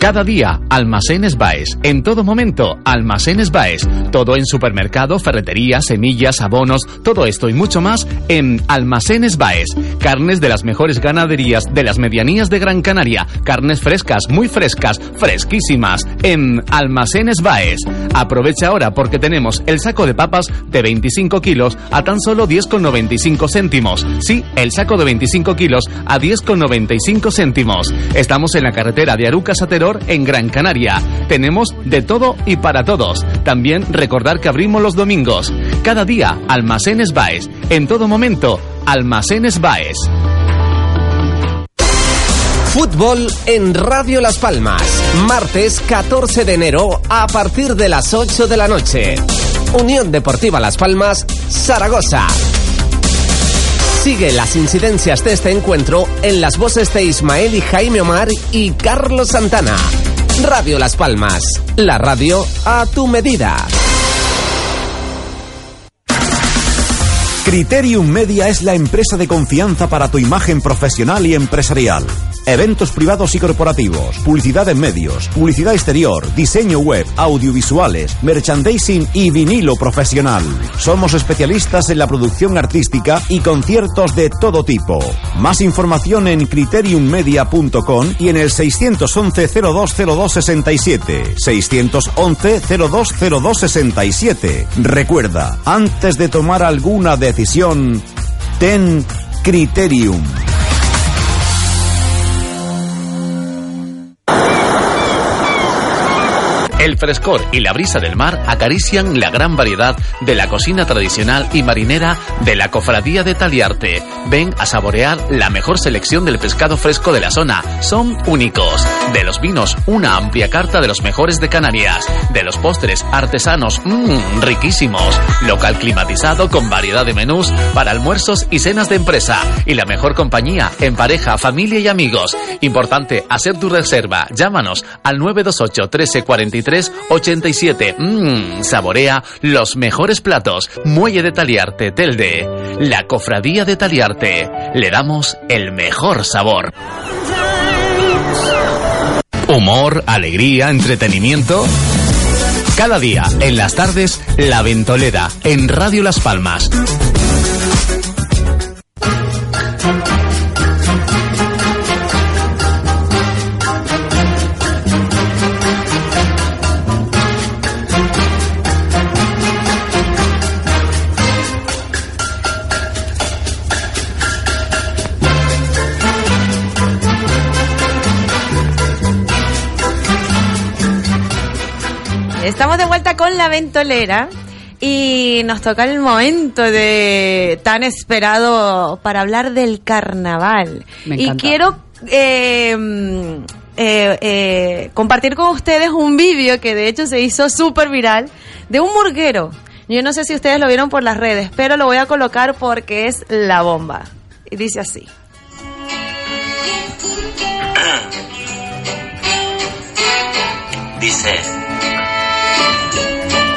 Cada día, Almacenes Baes. En todo momento, Almacenes Baes. Todo en supermercado, ferretería, semillas, abonos, todo esto y mucho más en Almacenes Baes. Carnes de las mejores ganaderías de las medianías de Gran Canaria. Carnes frescas, muy frescas, fresquísimas. En Almacenes Baes. Aprovecha ahora porque tenemos el saco de papas de 25 kilos a tan solo 10,95 céntimos. Sí, el saco de 25 kilos a 10,95 céntimos. Estamos en la carretera de Arucas a En Gran Canaria. Tenemos de todo y para todos. También recordar que abrimos los domingos. Cada día, Almacenes Baes. En todo momento, Almacenes Baes. Fútbol en Radio Las Palmas. Martes 14 de enero a partir de las 8 de la noche. Unión Deportiva Las Palmas, Zaragoza. Sigue las incidencias de este encuentro en las voces de Ismael y Jaime Omar y Carlos Santana. Radio Las Palmas, la radio a tu medida. Criterium Media es la empresa de confianza para tu imagen profesional y empresarial. Eventos privados y corporativos, publicidad en medios, publicidad exterior, diseño web, audiovisuales, merchandising y vinilo profesional. Somos especialistas en la producción artística y conciertos de todo tipo. Más información en criteriummedia.com y en el 611 020267. 611 020267. Recuerda, antes de tomar alguna decisión, ten criterium. El frescor y la brisa del mar acarician la gran variedad de la cocina tradicional y marinera de la cofradía de Taliarte. Ven a saborear la mejor selección del pescado fresco de la zona. Son únicos. De los vinos, una amplia carta de los mejores de Canarias. De los postres artesanos, mmm, riquísimos. Local climatizado con variedad de menús para almuerzos y cenas de empresa. Y la mejor compañía en pareja, familia y amigos. Importante hacer tu reserva. Llámanos al 928 13 43 87. Mmm, saborea los mejores platos. Muelle de Taliarte, Telde. La cofradía de Taliarte. Le damos el mejor sabor. Humor, alegría, entretenimiento. Cada día, en las tardes, La Ventolera, en Radio Las Palmas. Estamos de vuelta con la ventolera y nos toca el momento de tan esperado para hablar del carnaval. Me y quiero eh, eh, eh, compartir con ustedes un vídeo que de hecho se hizo súper viral de un murguero. Yo no sé si ustedes lo vieron por las redes, pero lo voy a colocar porque es la bomba. Y dice así. Dice,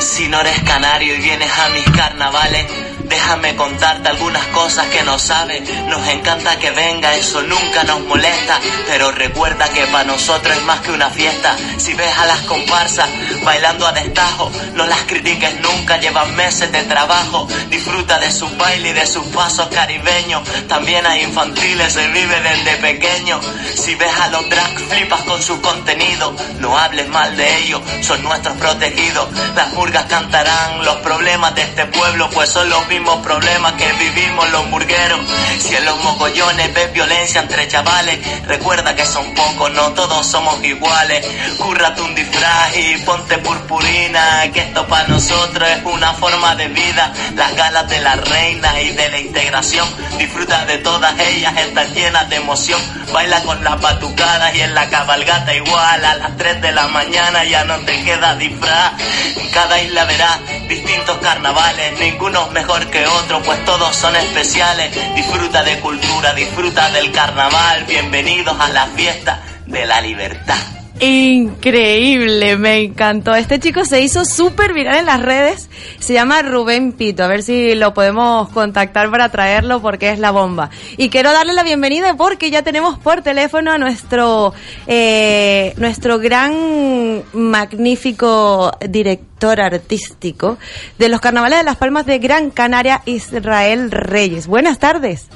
si no eres canario y vienes a mis carnavales, déjame contarte algunas cosas que no sabes. Nos encanta que venga, eso nunca nos molesta, pero recuerda que para nosotros es más que una fiesta. Si ves a las comparsas bailando a destajo, no las critiques nunca, llevan meses de trabajo. Disfruta de su baile y de sus pasos caribeños. También hay infantiles, se vive desde pequeño. Si ves a los drag, flipas con su contenido. No hables mal de ellos, son nuestros protegidos. Las murgas cantarán los problemas de este pueblo, pues son los mismos problemas que vivimos los murgueros. Si en los mogollones ves violencia entre chavales, recuerda que son pocos, no todos somos iguales. Cúrrate un disfraz y ponte purpurina, que esto para nosotros es una forma de vida. Las galas de la reina y de la integración, disfruta de todas ellas, están llenas de emoción. Baila con las batucadas y en la cabalgata igual, a las 3 de la mañana ya no te queda disfraz. En cada isla verás distintos carnavales, ninguno es que otro, pues todos son especiales. Disfruta de cultura, disfruta del carnaval, bienvenidos a la fiesta de la libertad. Increíble, me encantó. Este chico se hizo súper viral en las redes. Se llama Rubén Pito. A ver si lo podemos contactar para traerlo porque es la bomba. Y quiero darle la bienvenida porque ya tenemos por teléfono a nuestro, eh, nuestro gran, magnífico director artístico de los carnavales de las Palmas de Gran Canaria, Israel Reyes. Buenas tardes.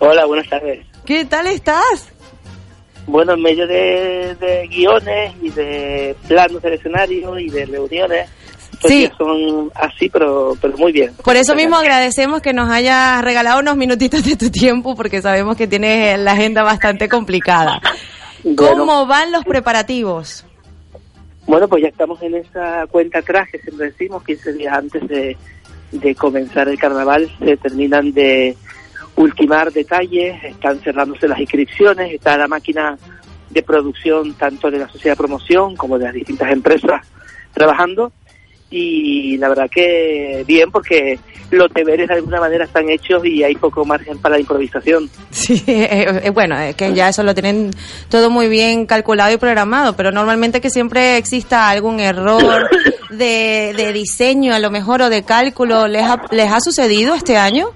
Hola, buenas tardes. ¿Qué tal estás? Bueno, en medio de, de guiones y de planos del escenario y de reuniones, pues Sí. son así, pero, pero muy bien. Por eso mismo agradecemos que nos hayas regalado unos minutitos de tu tiempo porque sabemos que tienes la agenda bastante complicada. ¿Cómo van los preparativos? Bueno, pues ya estamos en esa cuenta atrás que siempre decimos, 15 días antes de, de comenzar el carnaval, se terminan de ultimar detalles, están cerrándose las inscripciones, está la máquina de producción tanto de la sociedad de promoción como de las distintas empresas trabajando y la verdad que bien porque los deberes de alguna manera están hechos y hay poco margen para la improvisación. Sí, eh, eh, bueno, es que ya eso lo tienen todo muy bien calculado y programado, pero normalmente que siempre exista algún error de, de diseño a lo mejor o de cálculo, ¿les ha, les ha sucedido este año?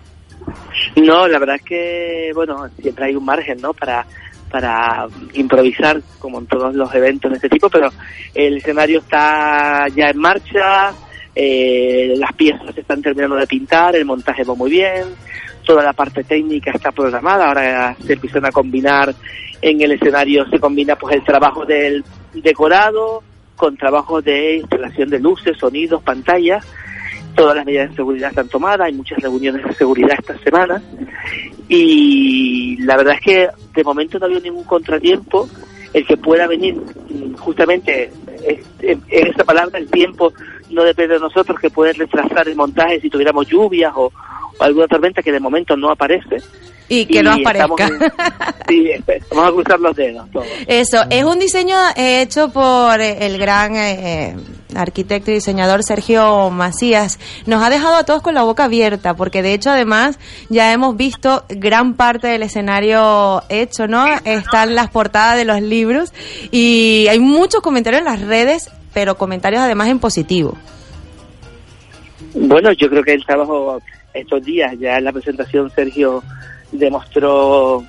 No, la verdad es que, bueno, siempre hay un margen, ¿no? Para, para improvisar, como en todos los eventos de este tipo, pero el escenario está ya en marcha, eh, las piezas se están terminando de pintar, el montaje va muy bien, toda la parte técnica está programada, ahora se empiezan a combinar en el escenario, se combina pues el trabajo del decorado con trabajo de instalación de luces, sonidos, pantallas, todas las medidas de seguridad están tomadas, hay muchas reuniones de seguridad esta semana y la verdad es que de momento no ha habido ningún contratiempo. El que pueda venir, mm, justamente, en esa palabra, el tiempo no depende de nosotros, que puede retrasar el montaje si tuviéramos lluvias o alguna tormenta que de momento no aparece. Y que no aparezca. sí, espe- vamos a cruzar los dedos todos. Eso, es un diseño eh, hecho por eh, el gran eh, arquitecto y diseñador Sergio Macías. Nos ha dejado a todos con la boca abierta, porque de hecho además ya hemos visto gran parte del escenario hecho, ¿no? Están las portadas de los libros y hay muchos comentarios en las redes, pero comentarios además en positivo. Bueno, yo creo que el trabajo estos días, ya en la presentación Sergio demostró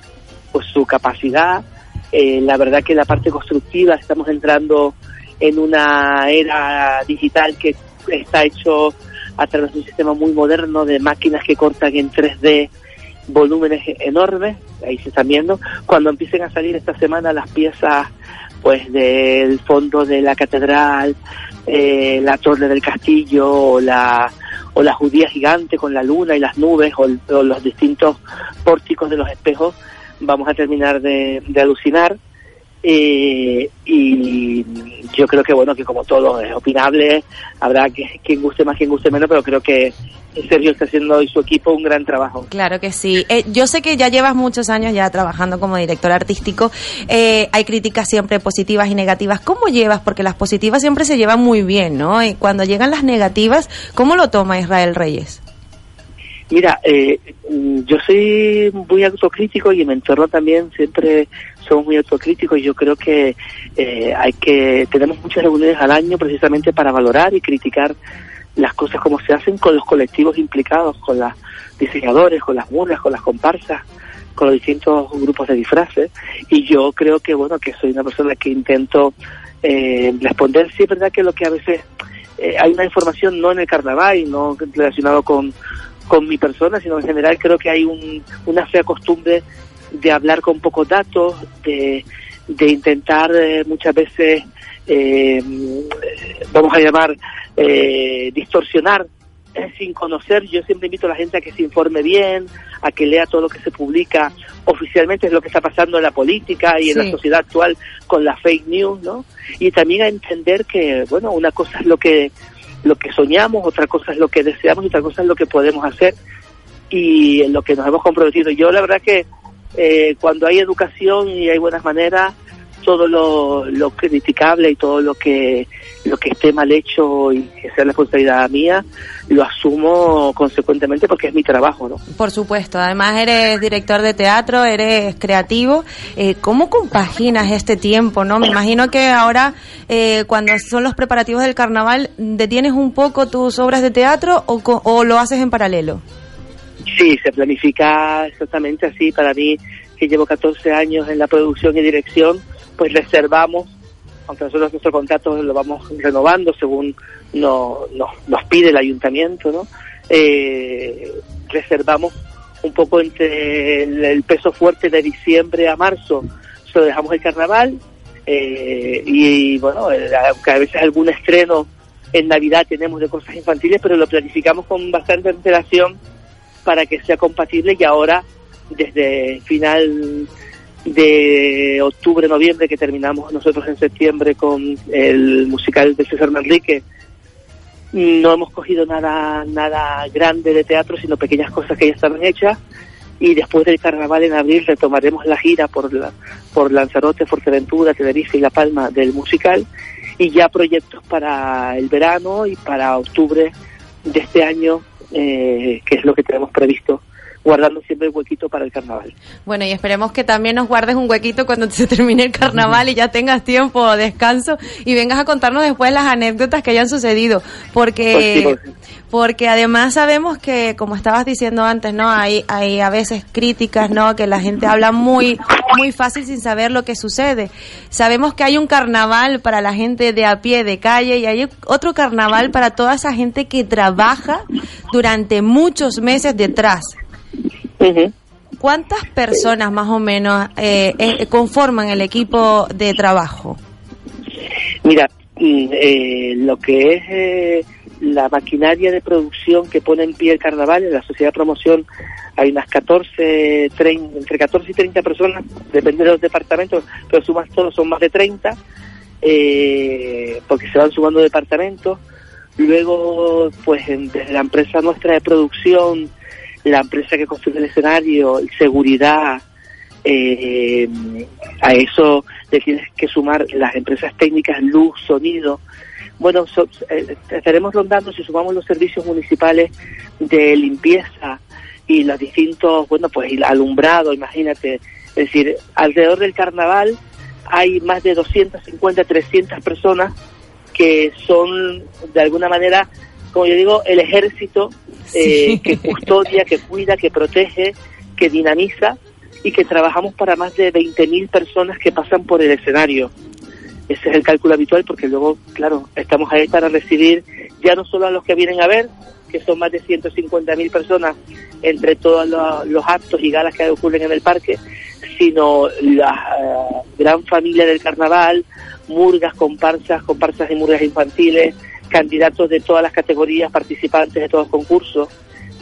pues su capacidad. Eh, la verdad que la parte constructiva estamos entrando en una era digital que está hecho a través de un sistema muy moderno de máquinas que cortan en 3D volúmenes enormes, ahí se están viendo. Cuando empiecen a salir esta semana las piezas pues del fondo de la catedral, eh, la torre del castillo o la o la judía gigante con la luna y las nubes o, los distintos pórticos de los espejos, vamos a terminar de alucinar. Eh, y yo creo que bueno que como todo es opinable habrá que, quien guste más quien guste menos pero creo que Sergio está haciendo y su equipo un gran trabajo Claro que sí. Eh, yo sé que ya llevas muchos años ya trabajando como director artístico. Eh, hay críticas siempre positivas y negativas. ¿Cómo llevas? Porque las positivas siempre se llevan muy bien, ¿no? Y cuando llegan las negativas, ¿cómo lo toma Israel Reyes? Mira, eh, yo soy muy autocrítico y en mi entorno también siempre somos muy autocríticos. y Yo creo que eh, hay que tenemos muchas reuniones al año precisamente para valorar y criticar las cosas como se hacen con los colectivos implicados, con los diseñadores, con las murgas, con las comparsas, con los distintos grupos de disfraces. Y yo creo que bueno que soy una persona que intento eh, responder. Sí es verdad que lo que a veces eh, hay una información no en el carnaval y no relacionado con con mi persona, sino en general creo que hay un, una fea costumbre de hablar con pocos datos, de, de intentar eh, muchas veces, eh, vamos a llamar, eh, distorsionar eh, sin conocer. Yo siempre invito a la gente a que se informe bien, a que lea todo lo que se publica oficialmente, es lo que está pasando en la política y en la sociedad actual con la fake news, ¿no? Y también a entender que, bueno, una cosa es lo que lo que soñamos, otra cosa es lo que deseamos y otra cosa es lo que podemos hacer y en lo que nos hemos comprometido. Yo la verdad que eh, cuando hay educación y hay buenas maneras, todo lo, lo criticable y todo lo que lo que esté mal hecho y que sea responsabilidad mía, lo asumo consecuentemente porque es mi trabajo, ¿no? Por supuesto, además eres director de teatro, eres creativo. Eh, ¿Cómo compaginas este tiempo? no? Me imagino que ahora, eh, cuando son los preparativos del carnaval, ¿detienes un poco tus obras de teatro o, o lo haces en paralelo? Sí, se planifica exactamente así. Para mí, que llevo 14 años en la producción y dirección, pues reservamos, aunque nosotros nuestro contrato lo vamos renovando según no- no- nos pide el ayuntamiento, ¿no? Eh, reservamos un poco entre el, peso fuerte de diciembre a marzo, solo dejamos el carnaval eh, y, bueno, eh, aunque a veces algún estreno en Navidad tenemos de cosas infantiles, pero lo planificamos con bastante antelación para que sea compatible y ahora desde final de octubre, noviembre, que terminamos nosotros en septiembre con el musical de César Manrique, no hemos cogido nada, nada grande de teatro, sino pequeñas cosas que ya estaban hechas. Y después del carnaval en abril retomaremos la gira por, la, por Lanzarote, Fuerteventura, Tenerife y La Palma del musical. Y ya proyectos para el verano y para octubre de este año, eh, que es lo que tenemos previsto guardando siempre el huequito para el carnaval. Bueno, y esperemos que también nos guardes un huequito cuando se termine el carnaval y ya tengas tiempo, descanso, y vengas a contarnos después las anécdotas que hayan sucedido, porque, Pues sí, porque además sabemos que, como estabas diciendo antes, ¿no? Hay, hay a veces críticas, ¿no? Que la gente habla muy, muy fácil sin saber lo que sucede. Sabemos que hay un carnaval para la gente de a pie, de calle, y hay otro carnaval para toda esa gente que trabaja durante muchos meses detrás. ¿Cuántas personas más o menos eh, eh, conforman el equipo de trabajo? Mira, mm, eh, lo que es eh, la maquinaria de producción que pone en pie el carnaval, en la sociedad de promoción hay unas 14, 30, entre 14 y 30 personas, depende de los departamentos, pero sumas todos son más de 30, eh, porque se van sumando departamentos. Luego, pues desde la empresa nuestra de producción, la empresa que construye el escenario, seguridad, eh, a eso le tienes que sumar las empresas técnicas, luz, sonido. Bueno, so- eh, estaremos rondando, si sumamos los servicios municipales de limpieza y los distintos, bueno, pues el alumbrado, imagínate. Es decir, alrededor del carnaval hay más de 250, 300 personas que son, de alguna manera, como yo digo, el ejército eh, que custodia, que cuida, que protege, que dinamiza y que trabajamos para más de 20.000 personas que pasan por el escenario. Ese es el cálculo habitual porque luego, claro, estamos ahí para recibir ya no solo a los que vienen a ver, que son más de 150.000 personas entre todos los, los actos y galas que ocurren en el parque, sino la eh, gran familia del carnaval, murgas, comparsas, comparsas y murgas infantiles, candidatos de todas las categorías, participantes de todos los concursos.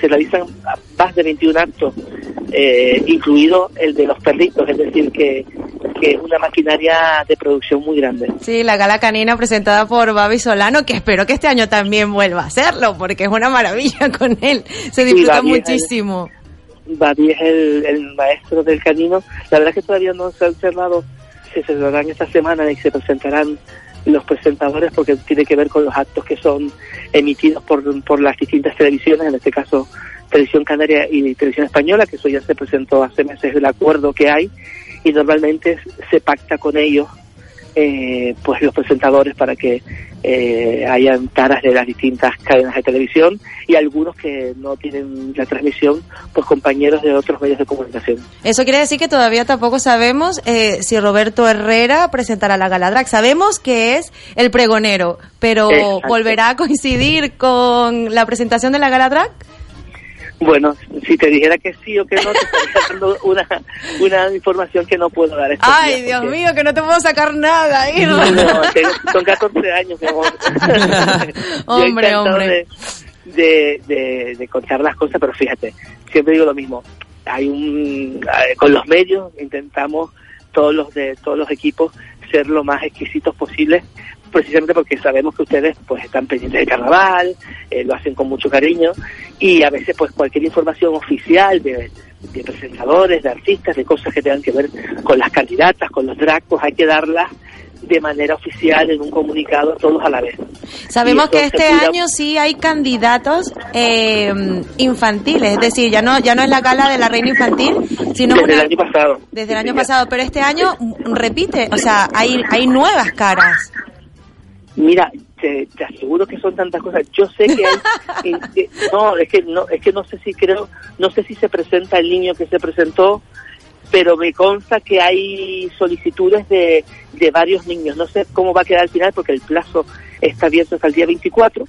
Se realizan más de 21 actos, eh, incluido el de los perritos, es decir, que, que es una maquinaria de producción muy grande. Sí, la gala canina presentada por Babi Solano, que espero que este año también vuelva a hacerlo, porque es una maravilla con él. Se Sí, disfruta Babi es el- muchísimo. Babi es el, el maestro del canino. La verdad es que todavía no se han cerrado, se celebrarán esta semana y se presentarán los presentadores porque tiene que ver con los actos que son emitidos por, por las distintas televisiones, en este caso Televisión Canaria y Televisión Española, que eso ya se presentó hace meses el acuerdo que hay y normalmente se pacta con ellos eh, pues los presentadores para que eh, hayan taras de las distintas cadenas de televisión y algunos que no tienen la transmisión, pues compañeros de otros medios de comunicación. Eso quiere decir que todavía tampoco sabemos eh, si Roberto Herrera presentará la gala drag. Sabemos que es el pregonero, pero Exacto. ¿volverá a coincidir con la presentación de la gala drag? Bueno, si te dijera que sí o que no, te estaría dando una, una información que no puedo dar. Ay, días, Dios porque- mío, que no te puedo sacar nada, Irma. No, tengo- son 14 años, mi amor. Hombre, hombre. De, de, de- de contar las cosas, pero fíjate, siempre digo lo mismo. Hay un eh, con los medios intentamos todos los de todos los equipos ser lo más exquisitos posible, precisamente porque sabemos que ustedes pues están pendientes del carnaval, eh, lo hacen con mucho cariño y a veces pues cualquier información oficial de, de presentadores, de artistas, de cosas que tengan que ver con las candidatas, con los drag, pues hay que darlas de manera oficial en un comunicado todos a la vez. Sabemos que este cuida- año sí hay candidatos eh, infantiles, es decir, ya no ya no es la gala de la reina infantil, sino desde una- el año pasado. desde el año pasado, pero este año repite, o sea, hay hay nuevas caras. Mira, te, te aseguro que son tantas cosas. Yo sé que hay, en- que- no, es que no, es que no sé si creo, no sé si se presenta el niño que se presentó, pero me consta que hay solicitudes de, de varios niños. No sé cómo va a quedar al final porque el plazo está abierto hasta el día 24.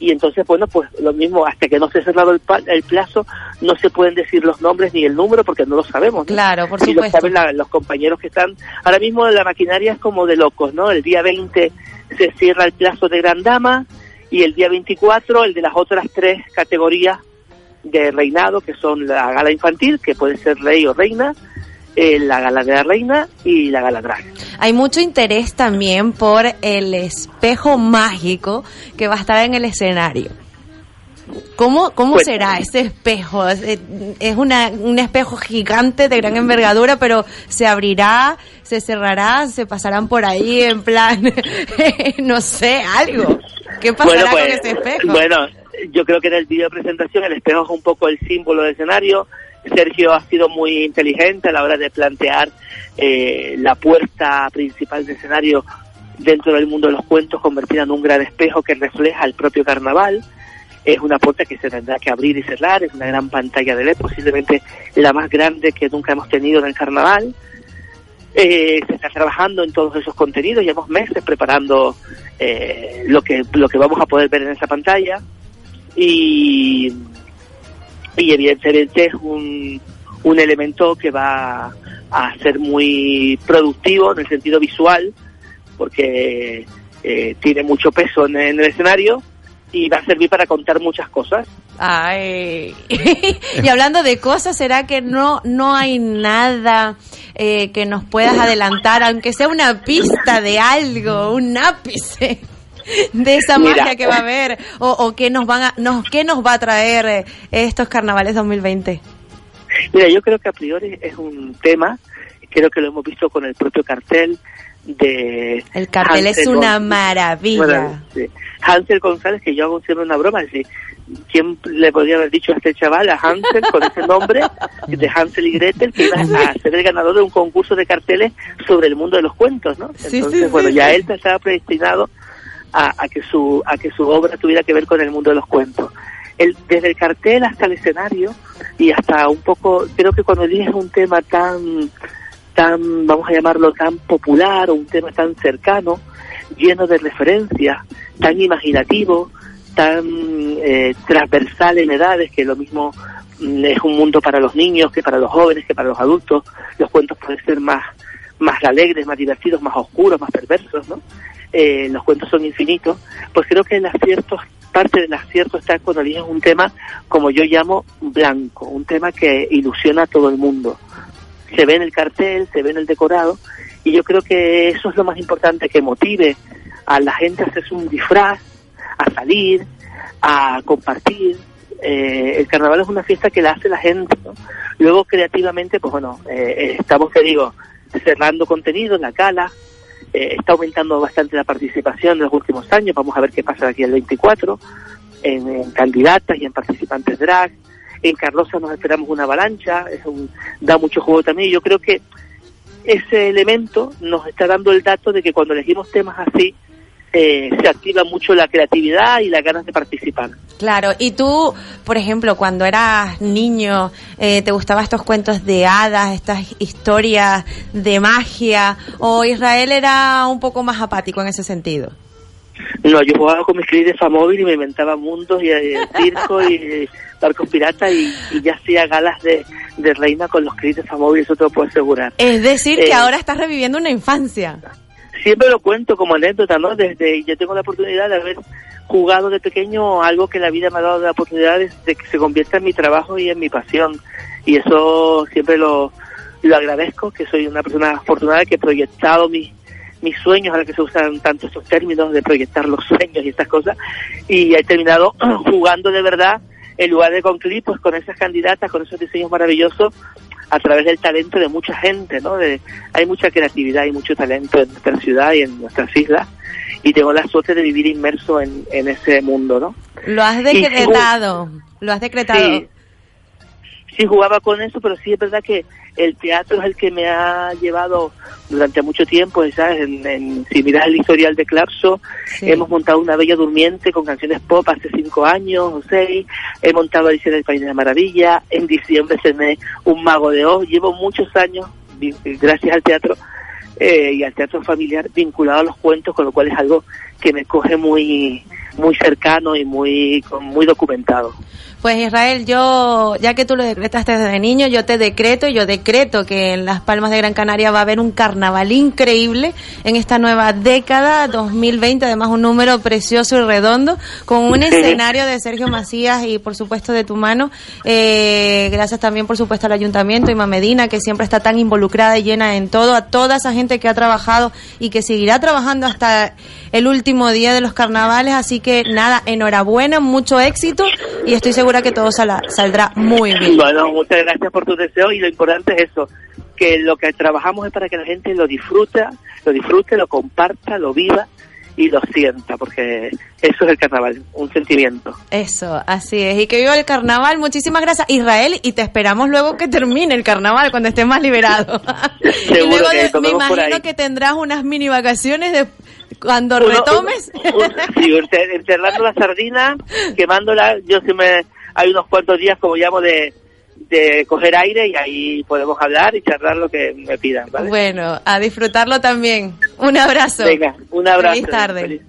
Y entonces, bueno, pues lo mismo, hasta que no se ha cerrado el, pa- el plazo, no se pueden decir los nombres ni el número porque no lo sabemos. ¿no? Claro, por Y lo supuesto. saben la- los compañeros que están. Ahora mismo la maquinaria es como de locos, ¿no? El día 20 se cierra el plazo de Gran Dama y el día 24 el de las otras tres categorías de reinado, que son la gala infantil, que puede ser rey o reina, eh, la gala de la reina y la gala drag. Hay mucho interés también por el espejo mágico que va a estar en el escenario. ¿Cómo, cómo Pues- será ese espejo? Es, eh, es una, un espejo gigante de gran envergadura, pero se abrirá, se cerrará, se pasarán por ahí en plan, no sé, algo. ¿Qué pasará Bueno, pues, con ese espejo? Bueno, yo creo que en el vídeo de presentación el espejo es un poco el símbolo del escenario. Sergio ha sido muy inteligente a la hora de plantear eh, la puerta principal del escenario dentro del mundo de los cuentos, convertida en un gran espejo que refleja el propio carnaval. Es una puerta que se tendrá que abrir y cerrar, es una gran pantalla de LED, posiblemente la más grande que nunca hemos tenido en el carnaval. Eh, se está trabajando en todos esos contenidos, llevamos meses preparando eh, lo que lo que vamos a poder ver en esa pantalla. Y, y evidentemente es un, un elemento que va a ser muy productivo en el sentido visual porque eh, tiene mucho peso en, en el escenario y va a servir para contar muchas cosas. Ay. y hablando de cosas, ¿será que no, no hay nada eh, que nos puedas adelantar, aunque sea una pista de algo, un ápice? de esa Mira. magia que va a haber o, o qué nos van a nos qué nos va a traer eh, estos carnavales 2020 Mira, yo creo que a priori es un tema, creo que lo hemos visto con el propio cartel de... el cartel es una maravilla Bueno, sí. Hansel González, que yo hago siempre una broma, ¿quién le podría haber dicho a este chaval, a Hansel, con ese nombre de Hansel y Gretel, que iba a ser el ganador de un concurso de carteles sobre el mundo de los cuentos, ¿no? Entonces, sí, bueno, ya él estaba predestinado a, a que su a que su obra tuviera que ver con el mundo de los cuentos. El, desde el cartel hasta el escenario y hasta un poco, creo que cuando eliges un tema tan, tan, vamos a llamarlo tan popular o un tema tan cercano, lleno de referencias, tan imaginativo, tan eh, transversal en edades, que lo mismo mm, es un mundo para los niños que para los jóvenes, que para los adultos. Los cuentos pueden ser más, más alegres, más divertidos, más oscuros, más perversos, ¿no? Eh, los cuentos son infinitos. Pues creo que el acierto, parte del acierto está cuando eliges un tema, como yo llamo, blanco, un tema que ilusiona a todo el mundo. Se ve en el cartel, se ve en el decorado, y yo creo que eso es lo más importante, que motive a la gente a hacerse un disfraz, a salir, a compartir. Eh, el carnaval es una fiesta que la hace la gente. ¿no? Luego, creativamente, pues bueno, eh, estamos, te digo, cerrando contenido, la cala, eh, está aumentando bastante la participación en los últimos años. Vamos a ver qué pasa aquí al 24 en, en candidatas y en participantes drag. En Carlosa nos esperamos una avalancha, es un, da mucho juego también. Y yo creo que ese elemento nos está dando el dato de que cuando elegimos temas así, eh, se activa mucho la creatividad y las ganas de participar. Claro, y tú, por ejemplo, cuando eras niño, eh, ¿te gustaban estos cuentos de hadas, estas historias de magia? ¿O Israel era un poco más apático en ese sentido? No, yo jugaba con mis clips de Famóvil y me inventaba mundos y eh, circo y eh, barcos piratas y, y ya hacía galas de, de reina con los clips de Famóvil, eso te lo puedo asegurar. Es decir, Eh, que ahora estás reviviendo una infancia. siempre lo cuento como anécdota, ¿no? Desde yo tengo la oportunidad de haber jugado de pequeño algo que la vida me ha dado la oportunidad de, de que se convierta en mi trabajo y en mi pasión. Y eso siempre lo, lo agradezco, que soy una persona afortunada que he proyectado mis mis sueños, ahora que se usan tanto estos términos de proyectar los sueños y estas cosas, y he terminado jugando de verdad en lugar de con clips, pues con esas candidatas, con esos diseños maravillosos, a través del talento de mucha gente, ¿no? De, hay mucha creatividad y mucho talento en nuestra ciudad y en nuestras islas, y tengo la suerte de vivir inmerso en, en ese mundo, ¿no? Lo has Y decretado. Lo has decretado. Sí. Sí jugaba con eso, pero sí es verdad que el teatro es el que me ha llevado durante mucho tiempo, ¿sabes? En, en- si miras el historial de Clapso, Sí. hemos montado una Bella Durmiente con canciones pop hace cinco años o seis, he montado Alicia en el País de la Maravilla, en diciembre cené Un Mago de Oz, llevo muchos años, gracias al teatro eh, y al teatro familiar, vinculado a los cuentos, con lo cual es algo que me coge muy muy cercano y muy muy documentado. Pues Israel, yo, ya que tú lo decretaste desde niño, yo te decreto, yo decreto que en Las Palmas de Gran Canaria va a haber un carnaval increíble en esta nueva década 2020, además un número precioso y redondo, con un escenario de Sergio Macías y por supuesto de tu mano. Eh, gracias también por supuesto al Ayuntamiento y Medina, que siempre está tan involucrada y llena en todo, a toda esa gente que ha trabajado y que seguirá trabajando hasta el último día de los carnavales, así que nada, enhorabuena, mucho éxito y estoy segura que todo sala- saldrá muy bien. Bueno, muchas gracias por tu deseo y lo importante es eso, que lo que trabajamos es para que la gente lo disfruta, lo disfrute, lo comparta, lo viva y lo sienta, porque eso es el carnaval, un sentimiento. Eso, así es. Y que viva el carnaval. Muchísimas gracias, Israel. Y te esperamos luego que termine el carnaval, cuando estés más liberado. y Seguro luego que de- me imagino que tendrás unas mini vacaciones de cuando Uno- retomes. Sí, enter- enterrando la sardina, quemándola, yo sí me... Hay unos cuantos días, como llamo, de, de coger aire y ahí podemos hablar y charlar lo que me pidan, ¿vale? Bueno, a disfrutarlo también. Un abrazo. Venga, un abrazo. Feliz tarde. Feliz-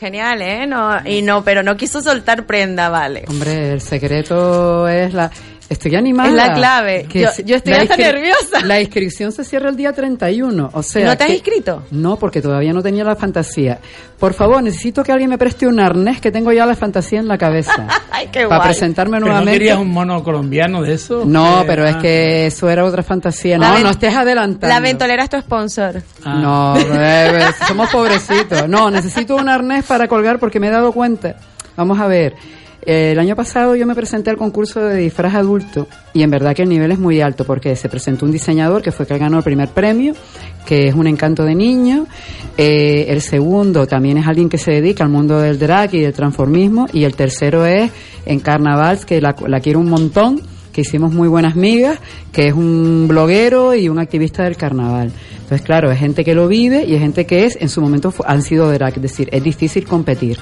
Genial, ¿eh? No, y no, pero no quiso soltar prenda, vale. Hombre, el secreto es la... Estoy animada. Es la clave. Yo- estoy hasta nerviosa. La inscripción se cierra el día 31. O sea, ¿No te has que- inscrito? No, porque todavía no tenía la fantasía. Por favor, necesito que alguien me preste un arnés que tengo ya la fantasía en la cabeza. Ay, qué Para guay. presentarme ¿Pero no nuevamente. querías un mono colombiano de eso? No, Eh, pero es ah. que eso era otra fantasía. No, no estés adelantando. La ventolera es tu sponsor. Ah. No, bebé, somos pobrecitos. No, necesito un arnés para colgar porque me he dado cuenta. Vamos a ver. El año pasado yo me presenté al concurso de disfraz adulto y en verdad que el nivel es muy alto porque se presentó un diseñador que fue que ganó el primer premio, que es un encanto de niño. Eh, el segundo también es alguien que se dedica al mundo del drag y del transformismo. Y el tercero es en Carnavals, que la, la quiero un montón que hicimos muy buenas migas, que es un bloguero y un activista del carnaval. Entonces, claro, es gente que lo vive y es gente que es, en su momento han sido drag, es decir, es difícil competir.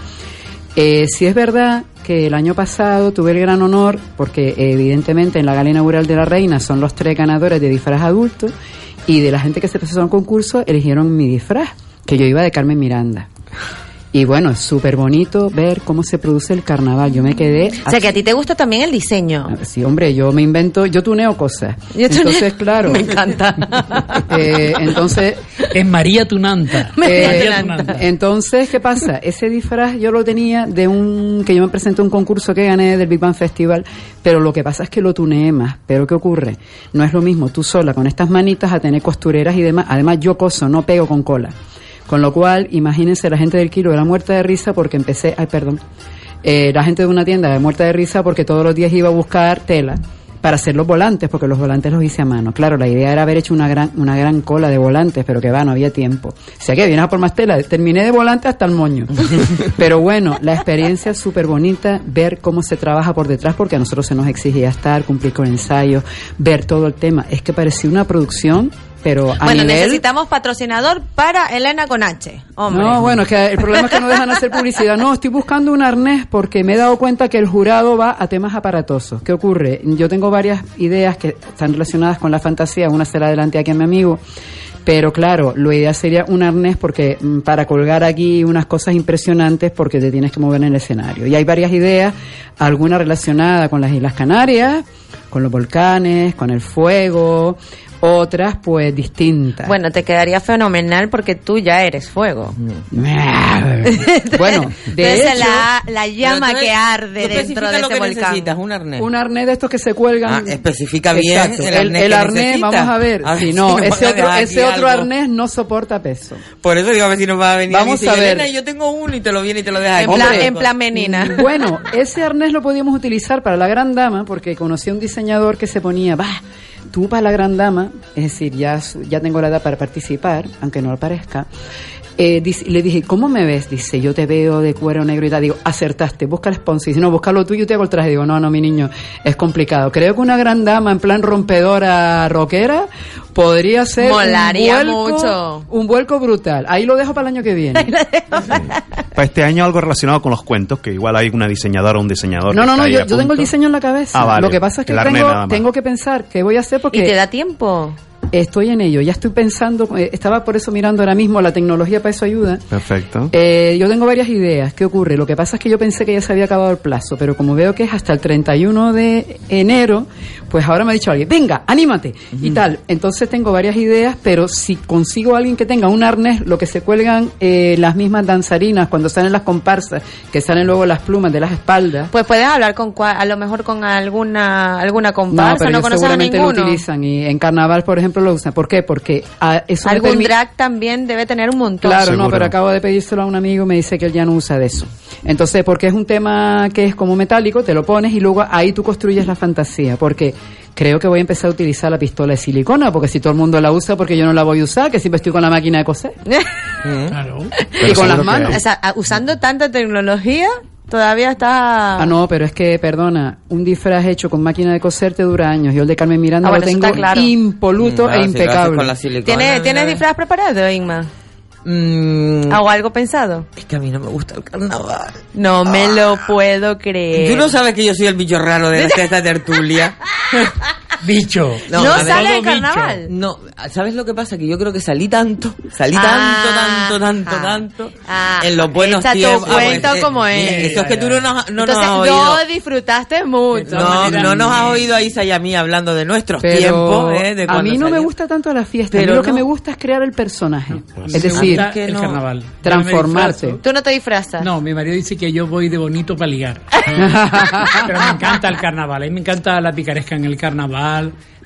Eh, sí es verdad que el año pasado tuve el gran honor, porque evidentemente en la gala inaugural de la Reina son los tres ganadores de disfraz adulto, y de la gente que se presentó al concurso eligieron mi disfraz, que yo iba de Carmen Miranda. Y bueno, es súper bonito ver cómo se produce el carnaval. Yo me quedé... O sea, que a ti te gusta también el diseño. Sí, hombre, yo me invento, yo tuneo cosas. Yo tuneo- entonces, claro. Me encanta. eh, entonces. Es María Tunanta. eh, María Tunanta. entonces, ¿qué pasa? Ese disfraz yo lo tenía de un. que yo me presenté a un concurso que gané del Big Bang Festival, pero lo que pasa es que lo tuneé más. Pero ¿qué ocurre? No es lo mismo tú sola con estas manitas a tener costureras y demás. Además, yo coso, no pego con cola. Con lo cual, imagínense la gente del kilo de la muerta de risa porque empecé. Ay, perdón. Eh, la gente de una tienda de muerta de risa porque todos los días iba a buscar tela para hacer los volantes, porque los volantes los hice a mano. Claro, la idea era haber hecho una gran, una gran cola de volantes, pero que va, no había tiempo. O sea que vienes a por más tela, terminé de volante hasta el moño. pero bueno, la experiencia es súper bonita, ver cómo se trabaja por detrás, porque a nosotros se nos exigía estar, cumplir con ensayos, ver todo el tema. Es que parecía una producción, pero a bueno, nivel... necesitamos patrocinador para Elena con H. Hombre. No, bueno, es que el problema es que no dejan hacer publicidad. No, estoy buscando un arnés porque me he dado cuenta que el jurado va a temas aparatosos. ¿Qué ocurre? Yo tengo varias ideas que están relacionadas con la fantasía. Una se la adelanté aquí a mi amigo. Pero claro, lo ideal sería un arnés porque mm, para colgar aquí unas cosas impresionantes porque te tienes que mover en el escenario. Y hay varias ideas, algunas relacionadas con las Islas Canarias, con los volcanes, con el fuego, otras pues distintas. Bueno, te quedaría fenomenal porque tú ya eres fuego. bueno, de Esa es hecho, la, la llama que arde dentro de lo ese que volcán. necesitas, un arnés. un arnés de estos que se cuelgan. Ah, especifica bien Exacto. el arnés el vamos a ver. A ver si no, ese a otro, ese otro arnés no soporta peso. Por eso digo a ver si nos va a venir Vamos dice, a ver. Elena, yo tengo uno y te lo viene y te lo deja En plan, en plan menina. Mm, Bueno, ese arnés lo podíamos utilizar para la gran dama porque conocí a un diseñador que se ponía, va, tú para la gran dama, es decir, ya, ya tengo la edad para participar, aunque no lo parezca. Eh, dice- le dije, ¿cómo me ves? Dice, yo te veo de cuero negro y tal. Digo, acertaste, busca el sponsor. Dice, no, busca lo tuyo y te hago el traje. Digo, no, no, mi niño, es complicado. Creo que una gran dama en plan rompedora rockera podría ser Molaría un vuelco, mucho. un vuelco brutal. Ahí lo dejo para el año que viene. Para este año algo relacionado con los cuentos, que igual hay una diseñadora o un diseñador. No, no, no, yo, tengo el diseño en la cabeza. Ah, vale. Lo que pasa es que tengo, tengo que pensar qué voy a hacer porque... ¿Y te da tiempo? Estoy en ello, ya estoy pensando, eh, estaba por eso mirando ahora mismo, la tecnología para eso ayuda. Perfecto. Eh, yo tengo varias ideas. ¿Qué ocurre? Lo que pasa es que yo pensé que ya se había acabado el plazo, pero como veo que es hasta el 31 de enero, pues ahora me ha dicho alguien, venga, anímate y tal. Entonces tengo varias ideas, pero si consigo a alguien que tenga un arnés, lo que se cuelgan eh, las mismas danzarinas cuando salen las comparsas, que salen luego las plumas de las espaldas. Pues puedes hablar con a lo mejor con alguna alguna comparsa, pero no, conoces a seguramente lo ninguno. utilizan y en carnaval, por ejemplo, lo usan. ¿Por qué? Porque ah, eso Algún permi- drag también debe tener un montón. Claro, no, pero acabo de pedírselo a un amigo y me dice que él ya no usa de eso. Entonces, porque es un tema que es como metálico, te lo pones y luego ahí tú construyes la fantasía. Porque creo que voy a empezar a utilizar la pistola de silicona, porque si todo el mundo la usa, porque yo no la voy a usar, que siempre estoy con la máquina de coser. Y con las manos. O sea, a- usando tanta tecnología, todavía está... Ah, no, pero es que, perdona, un disfraz hecho con máquina de coser te dura años. Yo el de Carmen Miranda Ah, bueno, lo tengo claro. impoluto Mm, e si haces impecable. con la silicona, ¿Tienes, ¿tienes disfraz preparado, Inma? Mm, ¿O algo pensado? Es que a mí no me gusta el carnaval. No me lo puedo creer. Tú no sabes que yo soy el bicho raro de esta tertulia. Bicho. ¿No sale en carnaval? No, ¿sabes lo que pasa? Que yo creo que salí tanto, salí Ah, tanto, tanto, tanto, ah, tanto. ah, en los buenos tiempos. Ah, cuento pues, eh, como es. Eso es que tú no nos, no nos has oído. no disfrutaste mucho. No, no nos has oído a Isa y a mí hablando de nuestros Pero tiempos. ¿eh? De a mí no me gusta tanto la fiesta. a mí Pero lo que no. me gusta es crear el personaje. pues, es decir, gusta el carnaval. Transformarte. Tú no te disfrazas. No, mi marido dice que yo voy de bonito para ligar. Pero me encanta el carnaval. A mí me encanta la picaresca en el carnaval,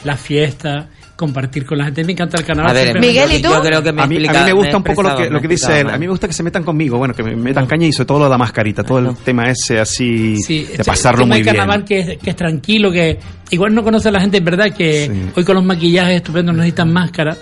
la fiesta, compartir con la gente. Me encanta el carnaval. A ver, Miguel, ¿y tú? Yo creo que me a mí, a mí explica- me gusta me un poco lo que, lo que dice él. A mí me gusta que se metan conmigo, bueno, que me metan caña y sobre todo lo de la mascarita, todo el tema ese así Sí, de pasarlo tema muy bien. carnaval que es, que es tranquilo, que igual no conoce a la gente, es verdad que hoy con los maquillajes estupendos no necesitan máscara,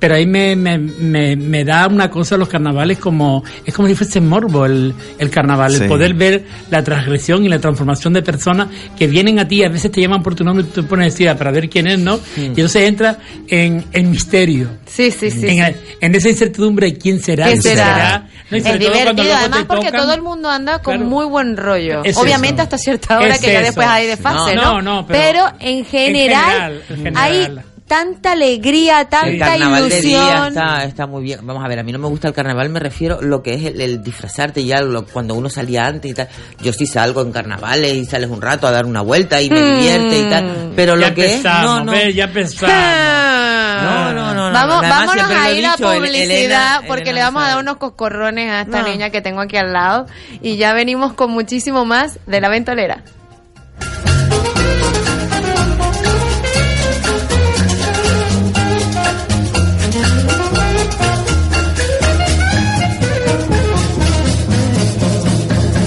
pero ahí me, me, me, me da una cosa los carnavales como, es como si fuese morbo el, el carnaval, Sí. el poder ver la transgresión y la transformación de personas que vienen a ti, a veces te llaman por tu nombre y tú te pones a decir "Ah, para ver quién es, ¿no? Y entonces entra en el misterio. Sí, sí, sí. En, en esa incertidumbre, ¿quién será? ¿Qué será? Es divertido, además porque tocan- todo el mundo anda con Claro. muy buen rollo. Es Obviamente eso. hasta cierta hora Es que ya después hay desfase, No, ¿no? no, no, pero en general, general, en general. hay tanta alegría, El tanta de día ilusión. está, está muy bien. Vamos a ver, a mí no me gusta el carnaval, me refiero lo que es el, el disfrazarte ya lo- cuando uno salía antes y tal. Yo sí salgo en carnavales y sales un rato a dar una vuelta y me Hmm. divierte y tal. Pero Ya lo que es, no, no. ¿ves? Ya empezamos. No, no, no. no. Vamos, vámonos a ir a el- publicidad Elena- porque Elena le vamos a dar unos coscorrones a esta No. niña que tengo aquí al lado y ya venimos con muchísimo más de la ventolera.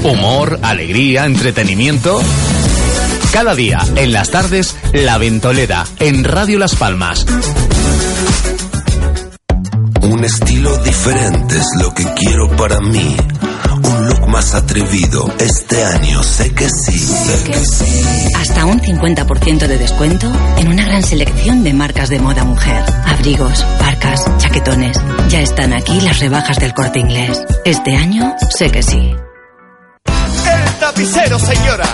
Humor, alegría, entretenimiento. Cada día, en las tardes, La Ventolera, en Radio Las Palmas. Un estilo diferente es lo que quiero para mí. Un look más atrevido. Este año sé que sí, sé que sí. Hasta un 50% de descuento en una gran selección de marcas de moda mujer. Abrigos, parcas, chaquetones. Ya están aquí las rebajas del corte inglés. Este año sé que sí. Tapicero, señora.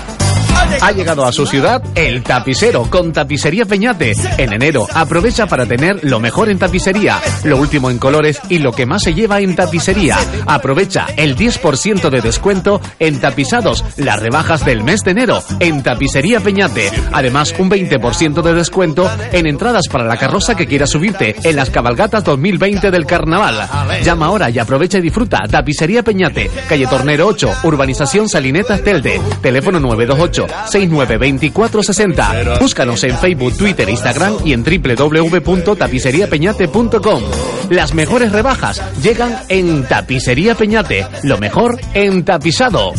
Ha llegado a su ciudad el tapicero con Tapicería Peñate. En enero aprovecha para tener lo mejor en tapicería, lo último en colores y lo que más se lleva en tapicería. Aprovecha el 10% de descuento en tapizados, las rebajas del mes de enero en Tapicería Peñate. Además, un 20% de descuento en entradas para la carroza que quiera subirte en las cabalgatas 2020 del carnaval. Llama ahora y aprovecha y disfruta. Tapicería Peñate, calle Tornero 8, Urbanización Salinetas Telde. Teléfono 928 692460. Búscanos en Facebook, Twitter, Instagram y en www.tapiceriapeñate.com. Las mejores rebajas llegan en Tapicería Peñate. Lo mejor en tapizado.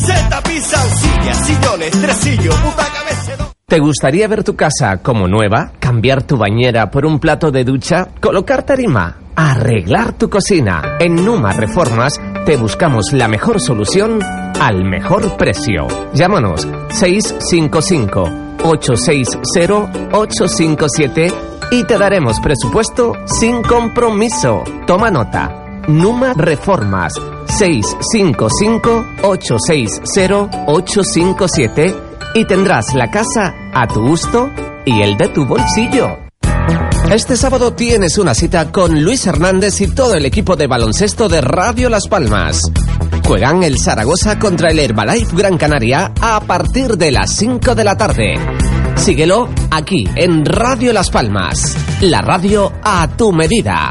¿Te gustaría ver tu casa como nueva? ¿Cambiar tu bañera por un plato de ducha? ¿Colocar tarima? ¿Arreglar tu cocina? En Numa Reformas te buscamos la mejor solución al mejor precio. Llámanos 655-860-857 y te daremos presupuesto sin compromiso. Toma nota. Numa Reformas 655-860-857 y tendrás la casa a tu gusto y el de tu bolsillo. Este sábado tienes una cita con Luis Hernández y todo el equipo de baloncesto de Radio Las Palmas. Juegan el Zaragoza contra el Herbalife Gran Canaria a partir de las 5 de la tarde. Síguelo aquí en Radio Las Palmas, la radio a tu medida.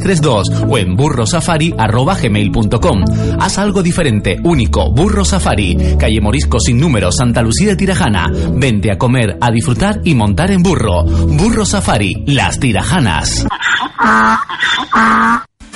2 o en burrosafari.gmail.com. Haz algo diferente, único, Burro Safari, calle Morisco sin número, Santa Lucía de Tirajana. Vente a comer, a disfrutar y montar en burro. Burro Safari, las tirajanas.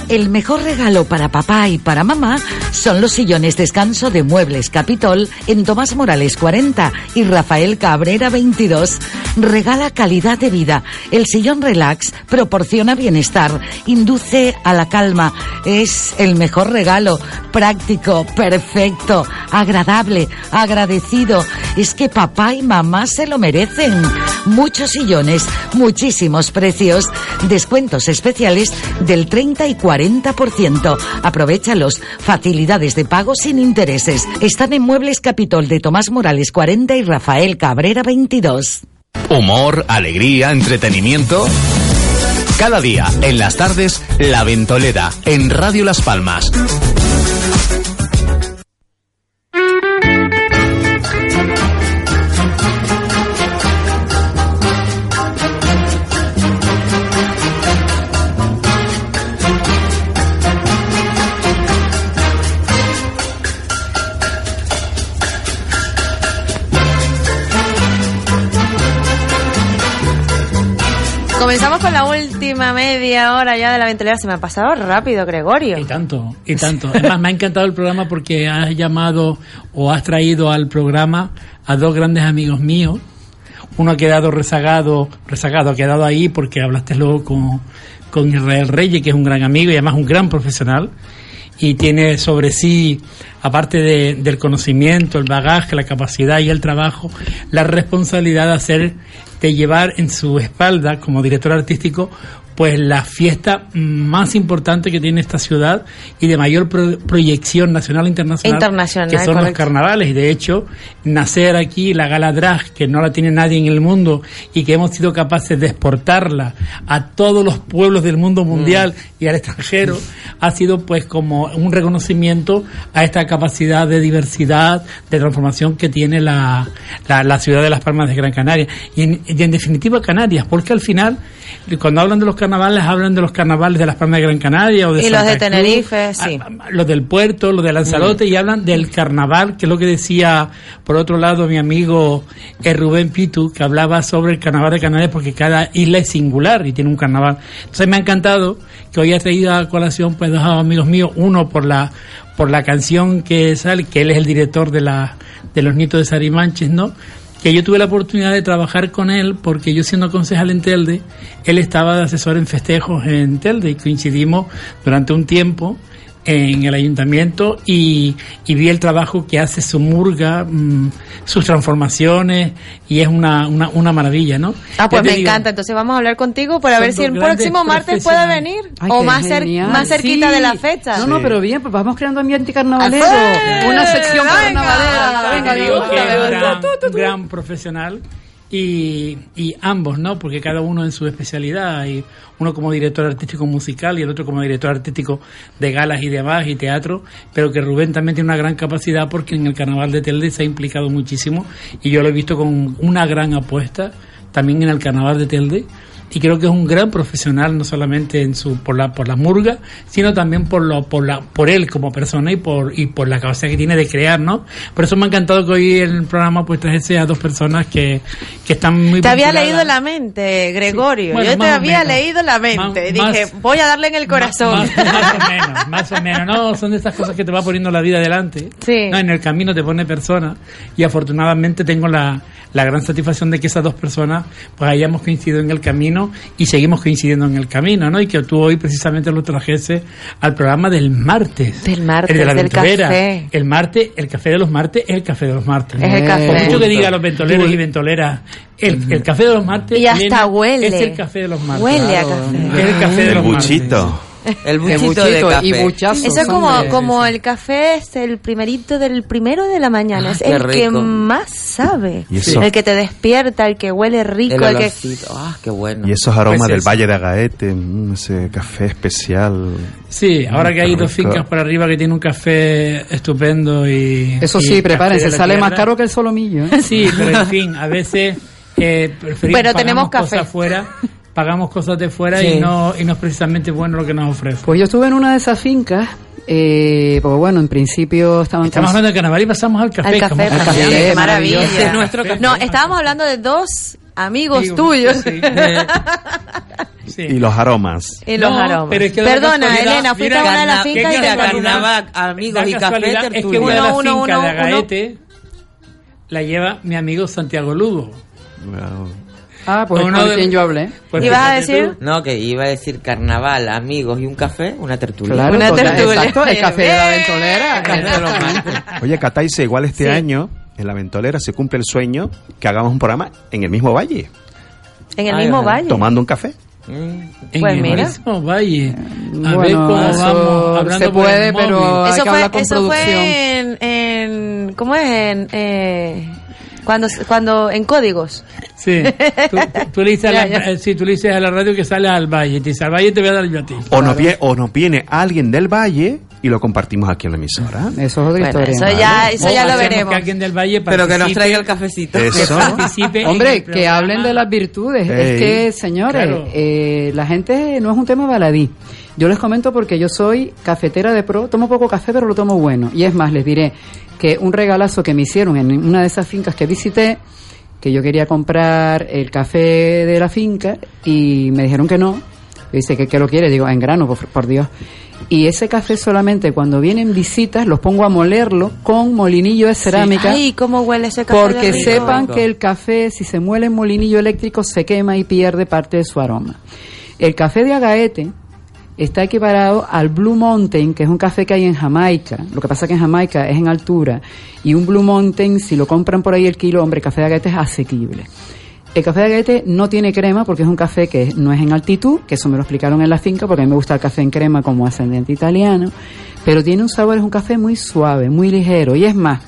El mejor regalo para papá y para mamá son los sillones descanso de Muebles Capitol en Tomás Morales 40 y Rafael Cabrera 22. Regala calidad de vida. El sillón relax proporciona bienestar, induce a la calma. Es el mejor regalo. Práctico, perfecto, agradable, agradecido. Es que papá y mamá se lo merecen. Muchos sillones, muchísimos precios. Descuentos especiales del 30 y 40%. Aprovechalos. Facilidades de pago sin intereses. Están en Muebles Capitol de Tomás Morales 40 y Rafael Cabrera 22. Humor, alegría, entretenimiento. Cada día, en las tardes, La Ventolera, en Radio Las Palmas. Media hora ya de la ventolera. Se me ha pasado rápido, Gregorio. Y tanto, y tanto. Además, me ha encantado el programa porque has llamado o has traído al programa a dos grandes amigos míos. Uno ha quedado rezagado, rezagado, ha quedado ahí porque hablaste luego con, con Israel Reyes, que es un gran amigo y además un gran profesional. Y tiene sobre sí, aparte de- del conocimiento, el bagaje, la capacidad y el trabajo, la responsabilidad de hacer, de llevar en su espalda como director artístico pues la fiesta más importante que tiene esta ciudad y de mayor pro- proyección nacional e internacional, Internacional, que son los carnavales. Y de hecho, nacer aquí la gala drag, que no la tiene nadie en el mundo y que hemos sido capaces de exportarla a todos los pueblos del mundo mundial y al extranjero, ha sido pues como un reconocimiento a esta capacidad de diversidad, de transformación que tiene la, la, la ciudad de Las Palmas de Gran Canaria. Y en, y en definitiva Canarias, porque al final, cuando hablan de los carnavales, hablan de los carnavales de Las Palmas de Gran Canaria o de Y los de Cruz, Tenerife, sí. los del puerto, los de Lanzarote, y hablan del carnaval, que es lo que decía, por otro lado, mi amigo eh, Rubén Pitu, que hablaba sobre el carnaval de Canarias, porque cada isla es singular y tiene un carnaval. Entonces me ha encantado que hoy ha traído a colación pues dos amigos míos, uno por la por la canción que sale, que él es el director de la de los nietos de Sarimanches, ¿no? Que yo tuve la oportunidad de trabajar con él porque yo siendo concejal en Telde, él estaba de asesor en festejos en Telde y coincidimos durante un tiempo en el ayuntamiento y, y vi el trabajo que hace su murga, mm, sus transformaciones y es una, una, una maravilla, ¿no? Ah, pues me digo, encanta. Entonces vamos a hablar contigo para ver si el próximo martes puede venir. Ay, o más, cer- más cerquita Sí. de la fecha. No, no, pero bien, pues vamos creando ambiente carnavalero. Una sección Venga. carnavalera. Venga, digo que gran profesional y, y ambos, ¿no? Porque cada uno en su especialidad, y uno como director artístico musical y el otro como director artístico de galas y demás y teatro, pero que Rubén también tiene una gran capacidad porque en el Carnaval de Telde se ha implicado muchísimo y yo lo he visto con una gran apuesta también en el Carnaval de Telde y creo que es un gran profesional no solamente en su por la por la murga sino también por lo por la por él como persona y por y por la capacidad que tiene de crear no por eso me ha encantado que hoy en el programa pues trajese a dos personas que, que están muy Te había leído la mente, Gregorio. Bueno, Yo te había leído la mente. Más- Dije, más- voy a darle en el corazón. Más, más o menos, más o menos. No, son de estas cosas que te va poniendo la vida adelante. Sí. No, en el camino te pone personas y afortunadamente tengo la, la gran satisfacción de que esas dos personas pues hayamos coincidido en el camino y seguimos coincidiendo en el camino, ¿no? Y que tú hoy precisamente lo trajese al programa del martes. Del martes, el de la del café. El martes, el café de los martes es el café de los martes. Es el café. Por mucho que diga los ventoleros y ventoleras, el, el café de los martes Y hasta Elena, huele. es el café de los martes. Huele a café. Es el café de El los martes. El buchito buchito de café. y buchazo. Eso es como, como el café es el primerito del primero de la mañana. Ah, es el que rico. más sabe. Y El que te despierta, el que huele rico, El el, que... Ah, qué bueno. Y esos aromas Pues del eso. Valle de Agaete, mm, ese café especial. Sí, ahora que hay Qué dos rico. fincas por arriba que tienen un café estupendo y... Eso y sí, café prepárense, sale más tierra. caro que el solomillo. ¿eh? Sí, pero en fin, a veces eh, preferimos Pero tenemos café. cosas fuera pagamos cosas de fuera Sí. y no y no es precisamente bueno lo que nos ofrece. Pues yo estuve en una de esas fincas, eh, porque bueno, en principio estaban... Estamos hablando de carnaval y pasamos al café. Al café, Al café, qué maravilla. maravilloso. Es nuestro café. No, estábamos hablando de dos amigos tuyos. sí. Y los aromas. Y los No, aromas. pero es que la Perdona, Elena, fuiste a una de las fincas y te casualidad- carnaval, amigos la y café, es que una de las Uno, uno, fincas de uno, Agaete la lleva mi amigo Santiago Lugo. Ah, pues Uno de- quien yo hablé. Pues ¿Ibas a decir? tú. No, que iba a decir carnaval, amigos y un café, una tertulia. Claro, Una tertulia. exacto, el café de la ventolera. Oye, Cataise, igual este Sí. año en la Ventolera se cumple el sueño que hagamos un programa en el mismo valle, En el Ay, mismo valle. tomando un café. Mm. En Pues el mira. mismo valle. A Bueno, ver cómo eso vamos hablando se por el puede, móvil. pero- hay Eso que fue, hablar con eso producción. fue en, en- ¿cómo es? En, eh, cuando, cuando, en códigos. Sí. Tú, tú- tú le dices a la, eh, sí, tú le dices a la radio que sales al valle. Te dice, al valle te voy a dar yo a ti. O, nos viene, o nos viene alguien del valle y lo compartimos aquí en la emisora. Eso es otra Bueno, historia. eso ya, eso ya lo veremos. que alguien del valle Pero que nos traiga el cafecito. Eso. en Hombre, que hablen de las virtudes. Ey, es que, señores, claro. eh, la gente no es un tema baladí. Yo les comento porque yo soy cafetera de pro, tomo poco café, pero lo tomo bueno. Y es más, les diré que un regalazo que me hicieron en una de esas fincas que visité, que yo quería comprar el café de la finca y me dijeron que no. Dice que, que lo quiere, digo, en grano, por, por Dios. Y ese café solamente cuando vienen visitas los pongo a molerlo con molinillo de cerámica. Ay, cómo huele ese café. Porque rico. sepan que el café, si se muele en molinillo eléctrico, se quema y pierde parte de su aroma. El café de Agaete está equiparado al Blue Mountain, que es un café que hay en Jamaica. Lo que pasa que en Jamaica es en altura. Y un Blue Mountain, si lo compran por ahí el kilo, hombre, el café de Agaete es asequible. El café de Agaete no tiene crema porque es un café que no es en altitud, que eso me lo explicaron en la finca porque a mí me gusta el café en crema como ascendente italiano, pero tiene un sabor, es un café muy suave, muy ligero. Y es más,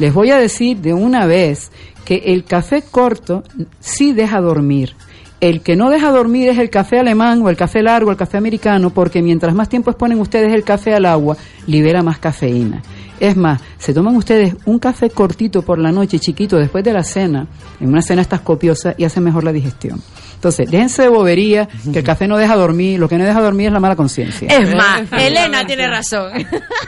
les voy a decir de una vez que el café corto sí deja dormir. El que no deja dormir es el café alemán o el café largo, el café americano, porque mientras más tiempo exponen ustedes el café al agua, libera más cafeína. Es más, se toman ustedes un café cortito por la noche, chiquito, después de la cena, en una cena estas copiosa y hace mejor la digestión. Entonces, déjense de bobería, que el café no deja dormir, lo que no deja dormir es la mala conciencia. Es más, Elena tiene razón.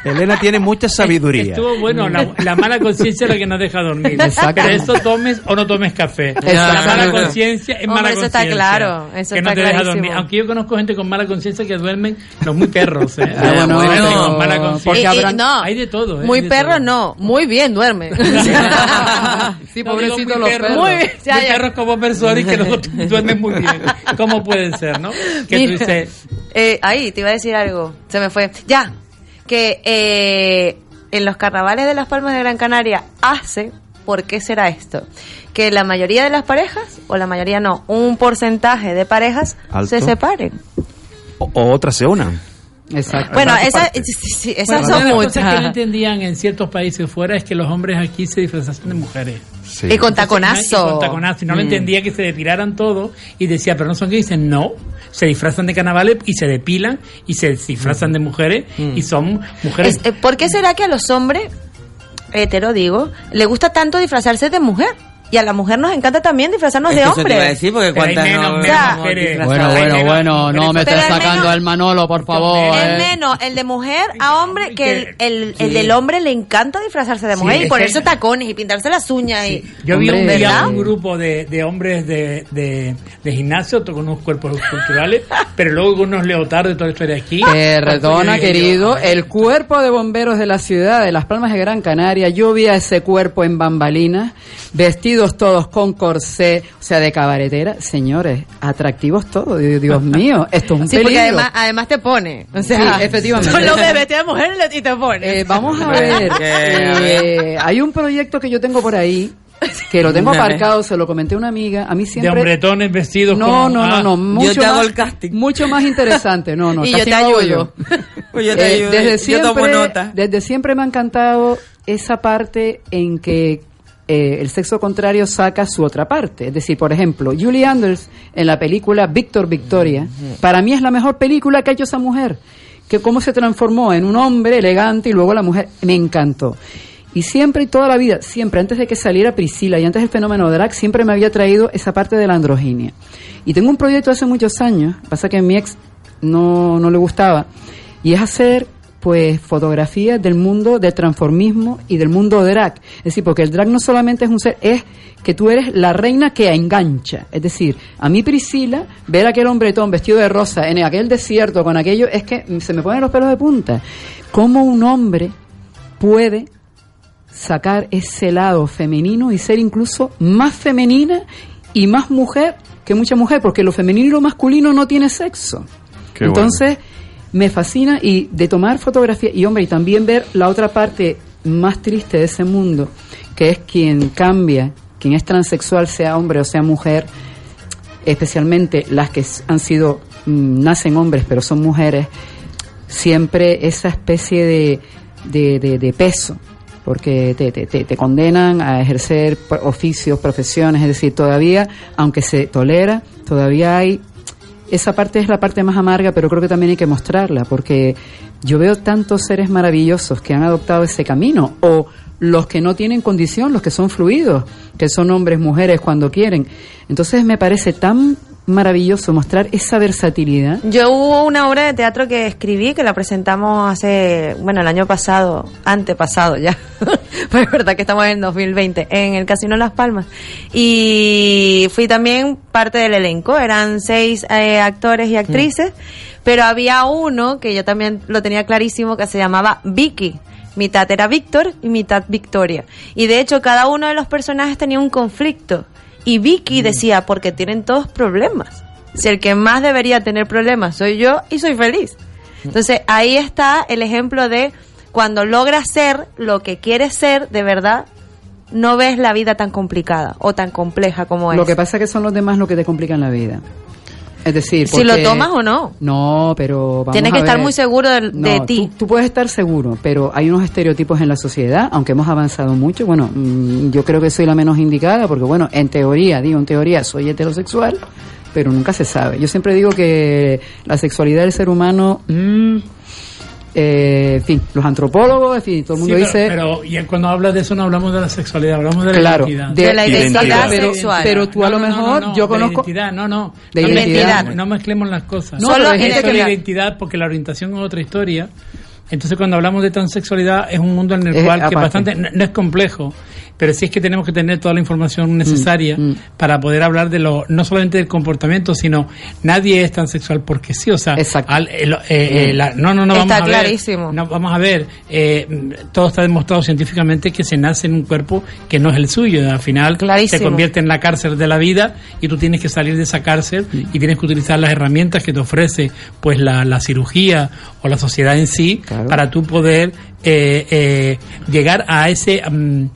Elena tiene mucha sabiduría. Estuvo bueno, la, la mala conciencia es la que nos deja dormir. Exacto. Pero eso tomes o no tomes café. La mala conciencia es Hombre, mala eso conciencia. está claro, eso que no está te deja dormir. Aunque yo conozco gente con mala conciencia que duermen los muy perros. ¿eh? Ah, bueno, Hay gente pero- con mala porque conciencia. Habrán- no, Hay de todo. ¿eh? muy de perro todo. no, muy bien duerme. sí, No, digo pobrecito muy los perros. Muy bien, ya, muy ya. perros como personas y que no duermen muy bien. ¿Cómo puede ser, no? Que tú Mira, dices, eh, ahí te iba a decir algo, se me fue. Ya, que eh, en los carnavales de las Palmas de Gran Canaria hace, ¿por qué será esto? Que la mayoría de las parejas, o la mayoría no, un porcentaje de parejas Alto. se separen. O, o otras se unan. Exacto. Bueno, parte, esa, parte. sí, sí, esas Bueno, son una cosas que no muchas. entendían en ciertos países fuera es que los hombres aquí se disfrazasen de mujeres. Sí. Y con taconazo. y con taconazo. Y no lo Mm. entendía que se depilaran todo. Y decía, pero no son que dicen no. Se disfrazan de carnavales y se depilan y se disfrazan de mujeres y son mujeres. Es- eh, ¿Por qué será que a los hombres, hetero digo, le gusta tanto disfrazarse de mujer? Y a la mujer nos encanta también disfrazarnos Es de que eso te iba a hombre. decir, porque Pero hay cuántas menos- no menos vemos mujeres. disfrazadas. Bueno, bueno, menos bueno, no me al sacando al Manolo, por favor. Es eh. menos el de mujer a hombre que el, el, del hombre le encanta disfrazarse de Sí, mujer y es ponerse que- tacones y pintarse las uñas. y Yo vi un día ¿verdad? un grupo de, de hombres de, de, de gimnasio con unos cuerpos culturales, pero luego con unos leotardos y toda la historia aquí. Perdona, digo, querido. El cuerpo de bomberos de la ciudad de Las Palmas de Gran Canaria, yo vi a ese cuerpo en bambalinas, vestidos todos con corsé, o sea, de cabaretera. Señores, atractivos todos. Dios mío, esto es un Sí, peligro. porque además, además te pone. O sea, Sí, efectivamente. Tú lo ves vestido de mujer y te pone. Eh, vamos a ver. eh, hay un proyecto que yo tengo por ahí, que lo tengo aparcado, se lo comenté a una amiga. A mí De siempre... hombretones vestidos No, como- no, no, ah, no, mucho te hago más, el casting. mucho más interesante. No, no, Y el yo te hago ayudo. Pues yo te Eh, ayudo, desde yo tomo siempre, nota. desde siempre me ha encantado esa parte en que eh, el sexo contrario saca su otra parte. Es decir, por ejemplo, Julie Andrews en la película Víctor Victoria, para mí es la mejor película que ha hecho esa mujer. Que cómo se transformó en un hombre elegante y luego la mujer me encantó. Y siempre y toda la vida, siempre antes de que saliera Priscila y antes del fenómeno drag, siempre me había traído esa parte de la androginia. Y tengo un proyecto hace muchos años, pasa que a mi ex no, no le gustaba, y es hacer pues fotografías del mundo del transformismo y del mundo drag. Es decir, porque el drag no solamente es un ser, es que tú eres la reina que engancha. Es decir, a mí Priscila, ver a aquel hombretón vestido de rosa en aquel desierto con aquello, es que se me ponen los pelos de punta. ¿Cómo un hombre puede sacar ese lado femenino y ser incluso más femenina y más mujer que mucha mujer? Porque lo femenino y lo masculino no tiene sexo. Qué Entonces, me fascina y de tomar fotografía y hombre y también ver la otra parte más triste de ese mundo que es quien cambia quien es transexual sea hombre o sea mujer especialmente las que han sido mm, nacen hombres pero son mujeres siempre esa especie de, de, de- peso porque te, te, te, condenan a ejercer oficios, profesiones, es decir, todavía, aunque se tolera, todavía hay esa parte es la parte más amarga, pero creo que también hay que mostrarla, porque yo veo tantos seres maravillosos que han adoptado ese camino, o los que no tienen condición, los que son fluidos, que son hombres, mujeres, cuando quieren. Entonces me parece tan maravilloso mostrar esa versatilidad. Yo hubo una obra de teatro que escribí, que la presentamos hace, bueno, el año pasado, antepasado ya, pues es verdad que estamos en 2020, en el Casino Las Palmas. Y fui también parte del elenco, eran seis eh, actores y actrices, pero había uno que yo también lo tenía clarísimo, que se llamaba Vicky. Mitad era Víctor y mitad Victoria. Y de hecho cada uno de los personajes tenía un conflicto. Y Vicky decía, porque tienen todos problemas. Si el que más debería tener problemas soy yo y soy feliz. Entonces ahí está el ejemplo de cuando logras ser lo que quieres ser, de verdad, no ves la vida tan complicada o tan compleja como es. Lo que pasa es que son los demás lo que te complican la vida. Es decir, si lo tomas o no. No, pero vamos Tienes a que estar muy seguro de, ti. Tú, tú puedes estar seguro, pero hay unos estereotipos en la sociedad, aunque hemos avanzado mucho. Bueno, mm, yo creo que soy la menos indicada, porque bueno, en teoría, digo en teoría, soy heterosexual, pero nunca se sabe. Yo siempre digo que la sexualidad del ser humano, mm, eh, en fin, los antropólogos, en fin, todo el mundo Sí, dice... pero, pero y cuando hablas de eso no hablamos de la sexualidad, hablamos de la Claro, identidad. de- la identidad Exacto, sexual. pero tú a lo mejor, yo de conozco- identidad, no, no. De no, identidad. mezclemos- No mezclemos las cosas. No, Solo pero hay Eso gente es la- identidad porque la orientación es otra historia. Entonces cuando hablamos de transexualidad es un mundo en el Es cual que bastante no, no es complejo, pero sí es que tenemos que tener toda la Mm, información necesaria para poder hablar de lo no solamente del comportamiento, sino nadie es transexual porque sí, o sea, al- eh, eh, la- no, no, no vamos Está a ver, clarísimo. no, vamos a ver, eh, todo está demostrado científicamente que se nace en un cuerpo que no es el suyo. Al final Clarísimo. se convierte en la cárcel de la vida y tú tienes que salir de esa cárcel y tienes que utilizar las herramientas que te ofrece pues la, la cirugía o la sociedad en sí para tú poder eh, eh, llegar a ese... mm,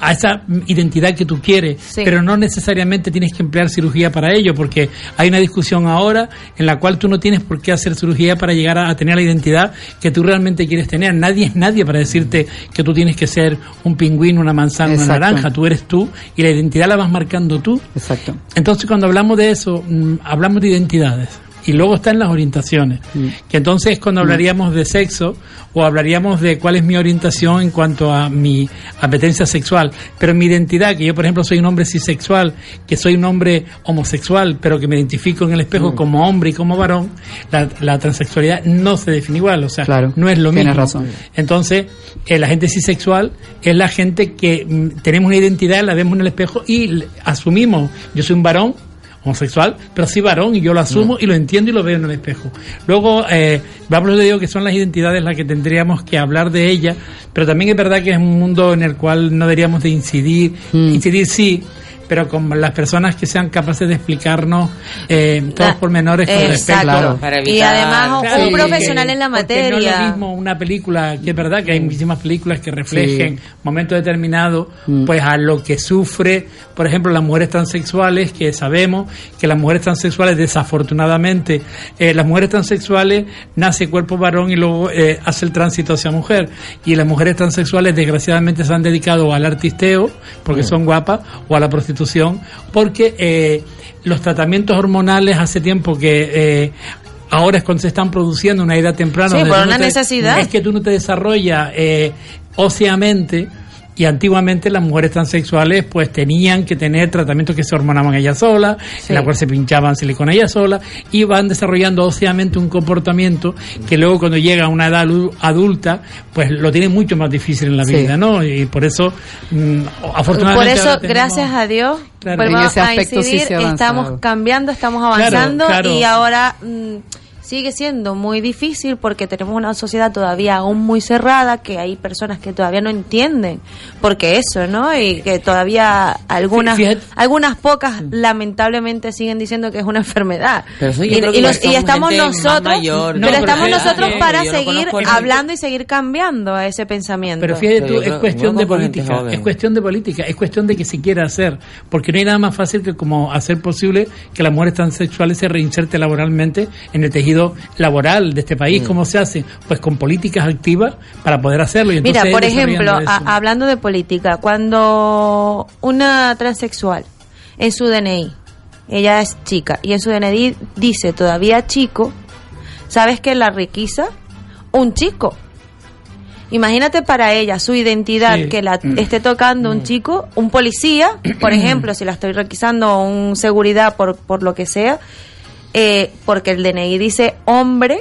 a esa identidad que tú quieres, pero no necesariamente tienes que emplear cirugía para ello, porque hay una discusión ahora en la cual tú no tienes por qué hacer cirugía para llegar a, a tener la identidad que tú realmente quieres tener. Nadie es nadie para decirte que tú tienes que ser un pingüino, una manzana, Exacto. una naranja. Tú eres tú y la identidad la vas marcando tú. Exacto. Entonces, cuando hablamos de eso, mm, hablamos de identidades. Y luego están las orientaciones. Que entonces, cuando Mm. hablaríamos de sexo, o hablaríamos de cuál es mi orientación en cuanto a mi apetencia sexual. Pero mi identidad, que yo, por ejemplo, soy un hombre cisexual, que soy un hombre homosexual, pero que me identifico en el espejo Mm. como hombre y como varón, la, la transexualidad no se define igual. O sea, no es lo mismo. tienes razón. Entonces, eh, la gente cisexual es la gente que mm, tenemos una identidad, la vemos en el espejo y asumimos, yo soy un varón homosexual, pero sí varón y yo lo asumo y lo entiendo y lo veo en el espejo. Luego, eh, vamos, le digo que son las identidades las que tendríamos que hablar de ellas, pero también es verdad que es un mundo en el cual no deberíamos de incidir, incidir sí, pero con las personas que sean capaces de explicarnos eh, todos los pormenores con Exacto. respecto. Claro. Y además un Sí, profesional que- en la porque No es materia. lo mismo una película, que es verdad que hay muchísimas películas que reflejen momentos determinados, pues a lo que sufre, por ejemplo, las mujeres transexuales, que sabemos que las mujeres transexuales, desafortunadamente, eh, las mujeres transexuales nace cuerpo varón y luego eh, hace el tránsito hacia mujer. Y las mujeres transexuales, desgraciadamente, se han dedicado al artisteo, porque Mm. son guapas, o a la prostitución, porque eh, los tratamientos hormonales hace tiempo que... eh, ahora es cuando se están produciendo una edad temprana. Sí, por no una te- necesidad. Es que tú no te desarrollas eh, óseamente. Y antiguamente las mujeres transexuales pues tenían que tener tratamientos que se hormonaban ellas solas, en la cual se pinchaban silicona ellas solas, y van desarrollando óseamente un comportamiento que luego cuando llega a una edad adulta, pues lo tienen mucho más difícil en la Sí. vida, ¿no? Y por eso, mm, Por afortunadamente... eso, ahora tenemos- gracias a Dios, Claro. volvemos En ese a aspecto sí incidir, se ha avanzado. estamos cambiando, estamos avanzando claro. y ahora mm, sigue siendo muy difícil porque tenemos una sociedad todavía aún muy cerrada, que hay personas que todavía no entienden porque eso, ¿no? Y que todavía algunas Fíjate. algunas pocas lamentablemente siguen diciendo que es una enfermedad. Pero y, y que los- y estamos nosotros, mayor, pero ¿no? estamos Pero nosotros fíjate, para no seguir hablando y seguir cambiando ese pensamiento. Pero fíjate tú, es cuestión de política, joven. es cuestión de política, es cuestión de que se quiera hacer, porque no hay nada más fácil que como hacer posible que las mujeres transexuales se reinserten laboralmente en el tejido laboral de este país. Mm. ¿Cómo se hace? Pues con políticas activas para poder hacerlo. Y entonces Mira, por ejemplo, a- hablando de política, cuando una transexual en su DNI, ella es chica, y en su DNI dice todavía chico, ¿sabes que la requisa? Un chico. Imagínate para ella su identidad Sí. que la esté tocando un chico, un policía, por ejemplo, si la estoy requisando, un seguridad por, por lo que sea, eh, porque el DNI dice hombre,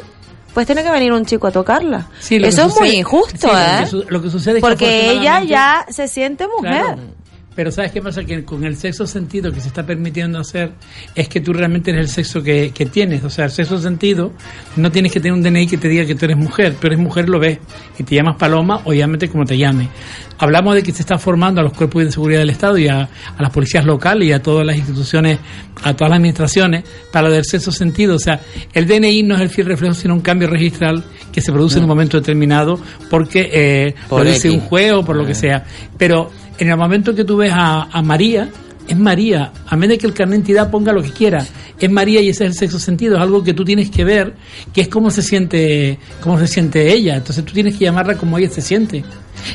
pues tiene que venir un chico a tocarla. Sí, que Eso es muy injusto, sí, lo ¿eh? que su- lo que sucede es que Porque ella afortunadamente- ya se siente mujer. Claro. Pero ¿sabes qué pasa? Que con el sexo sentido que se está permitiendo hacer es que tú realmente eres el sexo que, que tienes. O sea, el sexo sentido no tienes que tener un DNI que te diga que tú eres mujer. Tú eres mujer, lo ves. Y te llamas Paloma o llámate como te llame. Hablamos de que se está formando a los cuerpos de seguridad del Estado y a, a las policías locales y a todas las instituciones, a todas las administraciones para del sexo sentido. O sea, el DNI no es el fiel reflejo, sino un cambio registral que se produce en un momento determinado porque eh, Por lo dice X. un juez o por lo que sea. Pero en el momento que tú ves a, a María, es María, a menos de que el carnet de identidad ponga lo que quiera, es María y ese es el sexo sentido, es algo que tú tienes que ver, que es cómo se siente, cómo se siente ella, entonces tú tienes que llamarla como ella se siente.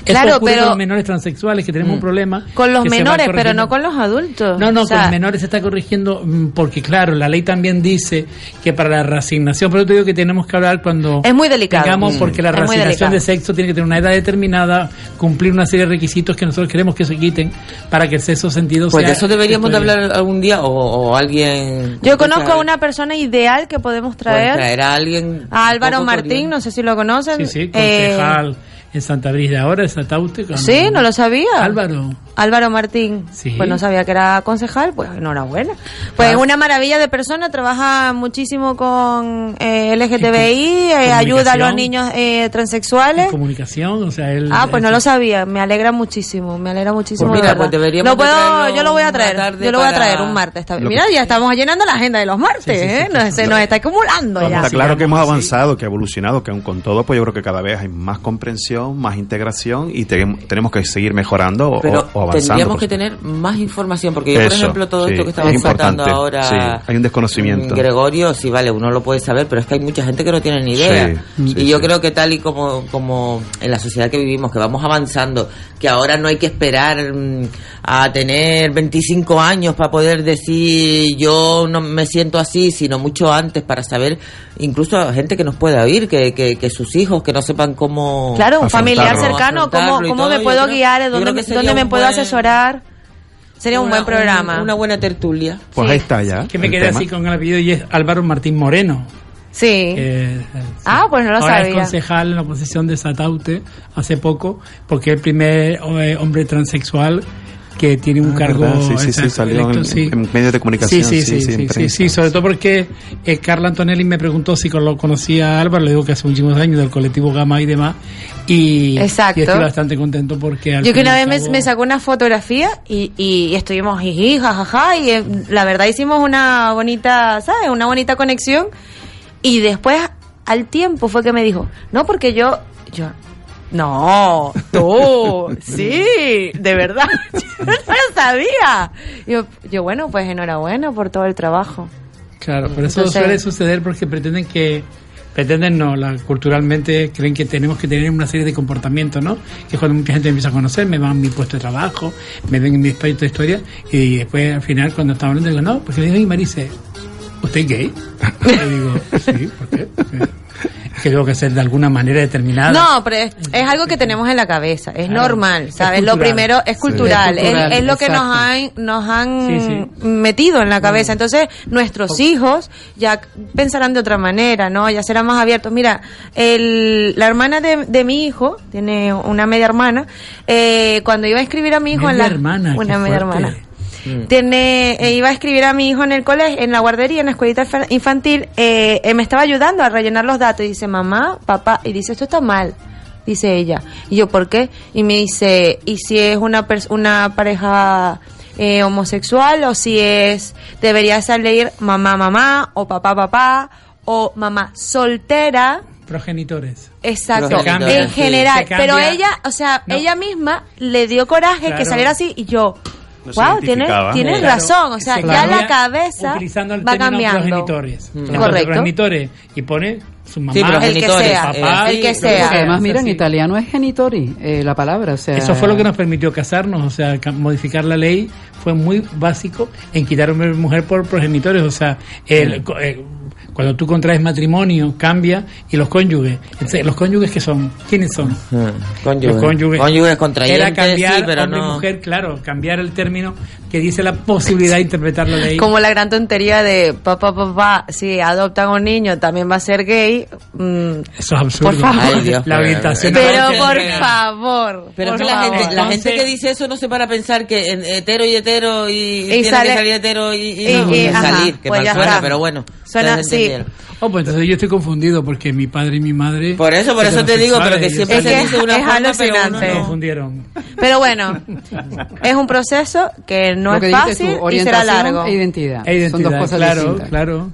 Claro, pero- con los menores transexuales que tenemos un problema. Con los menores, pero no con los adultos. No, no, O sea, con los menores se está corrigiendo mm, porque, claro, la ley también dice que para la reasignación, pero te digo que tenemos que hablar cuando. Es muy delicado. Tengamos, Mm. porque la reasignación de sexo tiene que tener una edad determinada, cumplir una serie de requisitos que nosotros queremos que se quiten para que el sexo sentido Pues sea. de eso deberíamos de hablar algún día o, o alguien... Yo conozco a una persona ideal que podemos traer. Traer a alguien... A Álvaro Martín, no sé si lo conocen. Sí, sí, Eh, concejal en Santa Brisa ahora, en Sataute. con- sí, no lo sabía. Álvaro. Álvaro Martín. Sí. Pues no sabía que era concejal, pues enhorabuena. Pues es una maravilla de persona, trabaja muchísimo con eh, LGTBI, eh, ayuda a los niños eh, transexuales. Comunicación, o sea, él. Ah, pues no lo sabía, me alegra muchísimo, me alegra muchísimo. Pues mira, pues deberíamos Lo de puedo, yo lo voy a traer, yo lo voy a traer un martes. Mira, ya estamos llenando la agenda de los martes, ¿eh? Nos- se nos está acumulando ya. Está claro que hemos avanzado, que ha evolucionado, que aun con todo, pues yo creo que cada vez hay más comprensión, más integración y te- tenemos que seguir mejorando o, Pero o avanzando. tendríamos que tener más información, porque yo, por ejemplo, todo sí, esto que es estamos tratando importante, ahora... sí, hay un desconocimiento. Gregorio, sí, vale, uno lo puede saber, pero es que hay mucha gente que no tiene ni idea. Sí, y yo creo que tal y como, como en la sociedad que vivimos, que vamos avanzando, que ahora no hay que esperar mm, a tener 25 años para poder decir yo no me siento así, sino mucho antes para saber, incluso a gente que nos pueda oír, que, que, que sus hijos, que no sepan cómo... Claro, un familiar cercano, ¿cómo, cómo todo, me puedo creo- guiar? ¿Dónde, dónde me un puedo buen- asesorar? Sería un buen programa. una buena tertulia. Pues ahí está ya. Que me quedé tema. así con el apellido y es Álvaro Martín Moreno. Sí. que, eh, Ah, pues no lo Ahora es sabía. concejal en la oposición de Sataute hace poco, porque es el primer eh, hombre transexual que tiene un Ah, cargo verdad, sí, sí, sí, exacto, salió en- electo, sí. en medios de comunicación, Sí, sí, sí, sí, sí, sí, sí, prensa. sí, sobre todo porque eh, Carla Antonelli me preguntó si lo conocía a Álvaro, le digo que hace muchísimos años del colectivo Gama y demás, y, Exacto. y estoy bastante contento porque al Yo que una vez me sacó una fotografía y, y estuvimos jiji, jajaja, y eh, la verdad hicimos una bonita, ¿sabes? Una bonita conexión. Y después, al tiempo, fue que me dijo, no, porque yo, yo, no, tú, sí, de verdad, yo no lo sabía. Yo, yo, bueno, pues enhorabuena por todo el trabajo. Claro, pero eso Entonces- suele suceder porque pretenden que pretenden no, la, culturalmente creen que tenemos que tener una serie de comportamientos, ¿no? Que cuando mucha gente me empieza a conocer, me van a mi puesto de trabajo, me ven en mi espacio de historia y después al final cuando estamos hablando digo, no, porque le digo, y Marice, ¿usted es gay? Le digo, sí, ¿por qué? Es que tengo que ser de alguna manera determinada. No, pero es, es algo que tenemos en la cabeza, es Claro, normal, es ¿sabes? Lo cultural. primero es cultural, Es es, cultural, es lo que nos han, nos han Sí, sí. metido en la cabeza. Entonces, nuestros hijos ya pensarán de otra manera, ¿no? Ya serán más abiertos. Mira, el, la hermana de, de mi hijo, tiene una media hermana, eh, cuando iba a escribir a mi hijo en Media la... hermana, una media fuerte. hermana. Tiene, eh, iba a escribir a mi hijo en el colegio, en la guardería, en la escuelita infa- infantil, eh, eh, me estaba ayudando a rellenar los datos y dice, mamá, papá, y dice, esto está mal, dice ella. Y yo, ¿por qué? Y me dice, ¿y si es una, una pareja eh, homosexual o si es, debería salir mamá, mamá, o papá, papá, o mamá soltera? Progenitores. Exacto, en general. Pero ella, o sea, No. ella misma le dio coraje Claro. que saliera así y yo, No wow, tienes, tienes Claro. razón. O sea, Se ya la cabeza utilizando el va cambiando. progenitores. Entonces, Correcto. progenitores y pone su mamá, Sí, su el que sea, papá, el que sea. Porque además, mira, en italiano es genitori, eh, la palabra, o sea... Eso fue lo que nos permitió casarnos, o sea, ca- modificar la ley fue muy básico en quitar hombre y mujer por progenitores, o sea, el, co- eh, cuando tú contraes matrimonio cambia y los cónyuges, Entonces, los cónyuges que son, ¿quiénes son? Cónyuges. Los cónyuges. Cónyuges contrayentes, Era cambiar sí, pero hombre y no- mujer, claro, cambiar el término que dice la posibilidad de interpretar la ley. Como la gran tontería de papá, papá, si adoptan a un niño también va a ser gay. Mm, Eso es absurdo. Por favor. Ay, Dios, la pero- orientación Pero por favor. Pero por es que la gente, favor. la gente que dice eso no se para a pensar que en hetero y hetero y, y tiene sale- que salir hetero y, y y- no, y- ajá, salir, que pues mal suena, está. pero bueno. Suena- ustedes sí. entendieron. Oh, pues entonces yo estoy confundido porque mi padre y mi madre. Por eso, por eso te digo, pero que siempre Es se que dice una es forma, pero uno alucinante. Me no. confundieron. Pero bueno, es un proceso que no Lo es que fácil tú, y será largo. e identidad. E Son dos cosas claro, distintas. claro.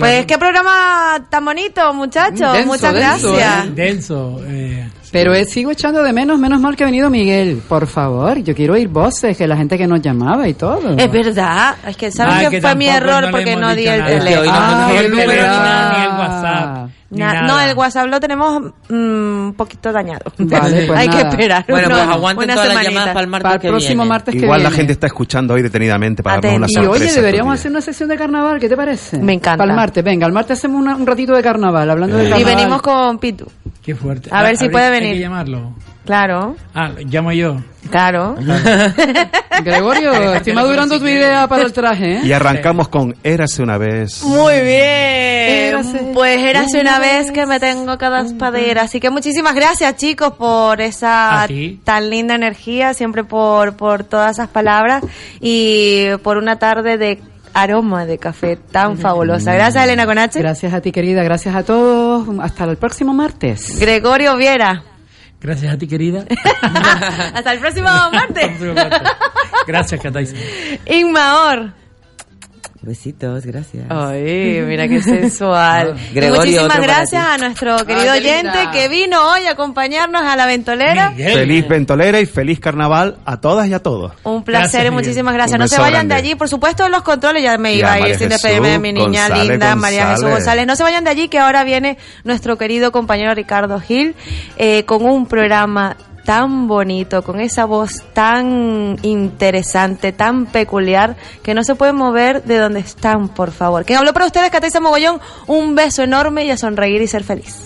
Pues qué programa tan bonito, muchachos. Denso, Muchas denso, gracias. ¿eh? Denso. eh, Pero eh, sigo echando de menos, menos mal que ha venido Miguel. Por favor, yo quiero oír voces, que la gente que nos llamaba y todo. Es verdad, es que saben que, que fue mi error no porque no di el que teléfono. no Ah, el número ni nada, ni el WhatsApp. Na- no, el WhatsApp lo tenemos mm, un poquito dañado. Vale, pues Hay que nada. esperar. Bueno, pues aguanten todas las llamadas para el martes Para el que próximo viene. martes que Igual la viene. gente está escuchando hoy detenidamente para darnos una Y oye, deberíamos hacer una sesión de carnaval, ¿qué te parece? Me encanta. Para el martes, venga, el martes hacemos una- un ratito de carnaval, hablando de Eh. Y carnaval. venimos con Pitu. Qué fuerte. A ver Ah, si habría- puede hay venir. que llamarlo. Claro, Ah, llamo yo. claro. Gregorio, estoy madurando tu idea para el traje, ¿eh? Y arrancamos con Érase una vez. Muy bien. Érase Pues érase una una vez que me tengo que despedir. Así que muchísimas gracias, chicos, por esa tan linda energía, siempre por, por todas esas palabras y por una tarde de aroma de café tan fabulosa. Gracias, Elena Conache. Gracias a ti, querida, gracias a todos. Hasta el próximo martes. Gregorio Viera. Gracias a ti, querida. Hasta el próximo martes. Gracias, Cataiza. Inmaor. Besitos, gracias. Ay, mira qué sensual. Gregorio, Muchísimas gracias a nuestro querido Ay, oyente linda. que vino hoy a acompañarnos a la ventolera. Miguel. Feliz ventolera y feliz carnaval a todas y a todos. Un placer Gracias, y Miguel. muchísimas gracias. Un no se vayan de allí. Por supuesto, en los controles ya me iba a a ir sin despedirme de mi niña González linda, María Jesús González. González. No se vayan de allí, que ahora viene nuestro querido compañero Ricardo Gil eh, con un programa tan bonito, con esa voz tan interesante, tan peculiar, que no se pueden mover de donde están, por favor. Quien habló para ustedes, Cataiza Mogollón, un beso enorme y a sonreír y ser feliz.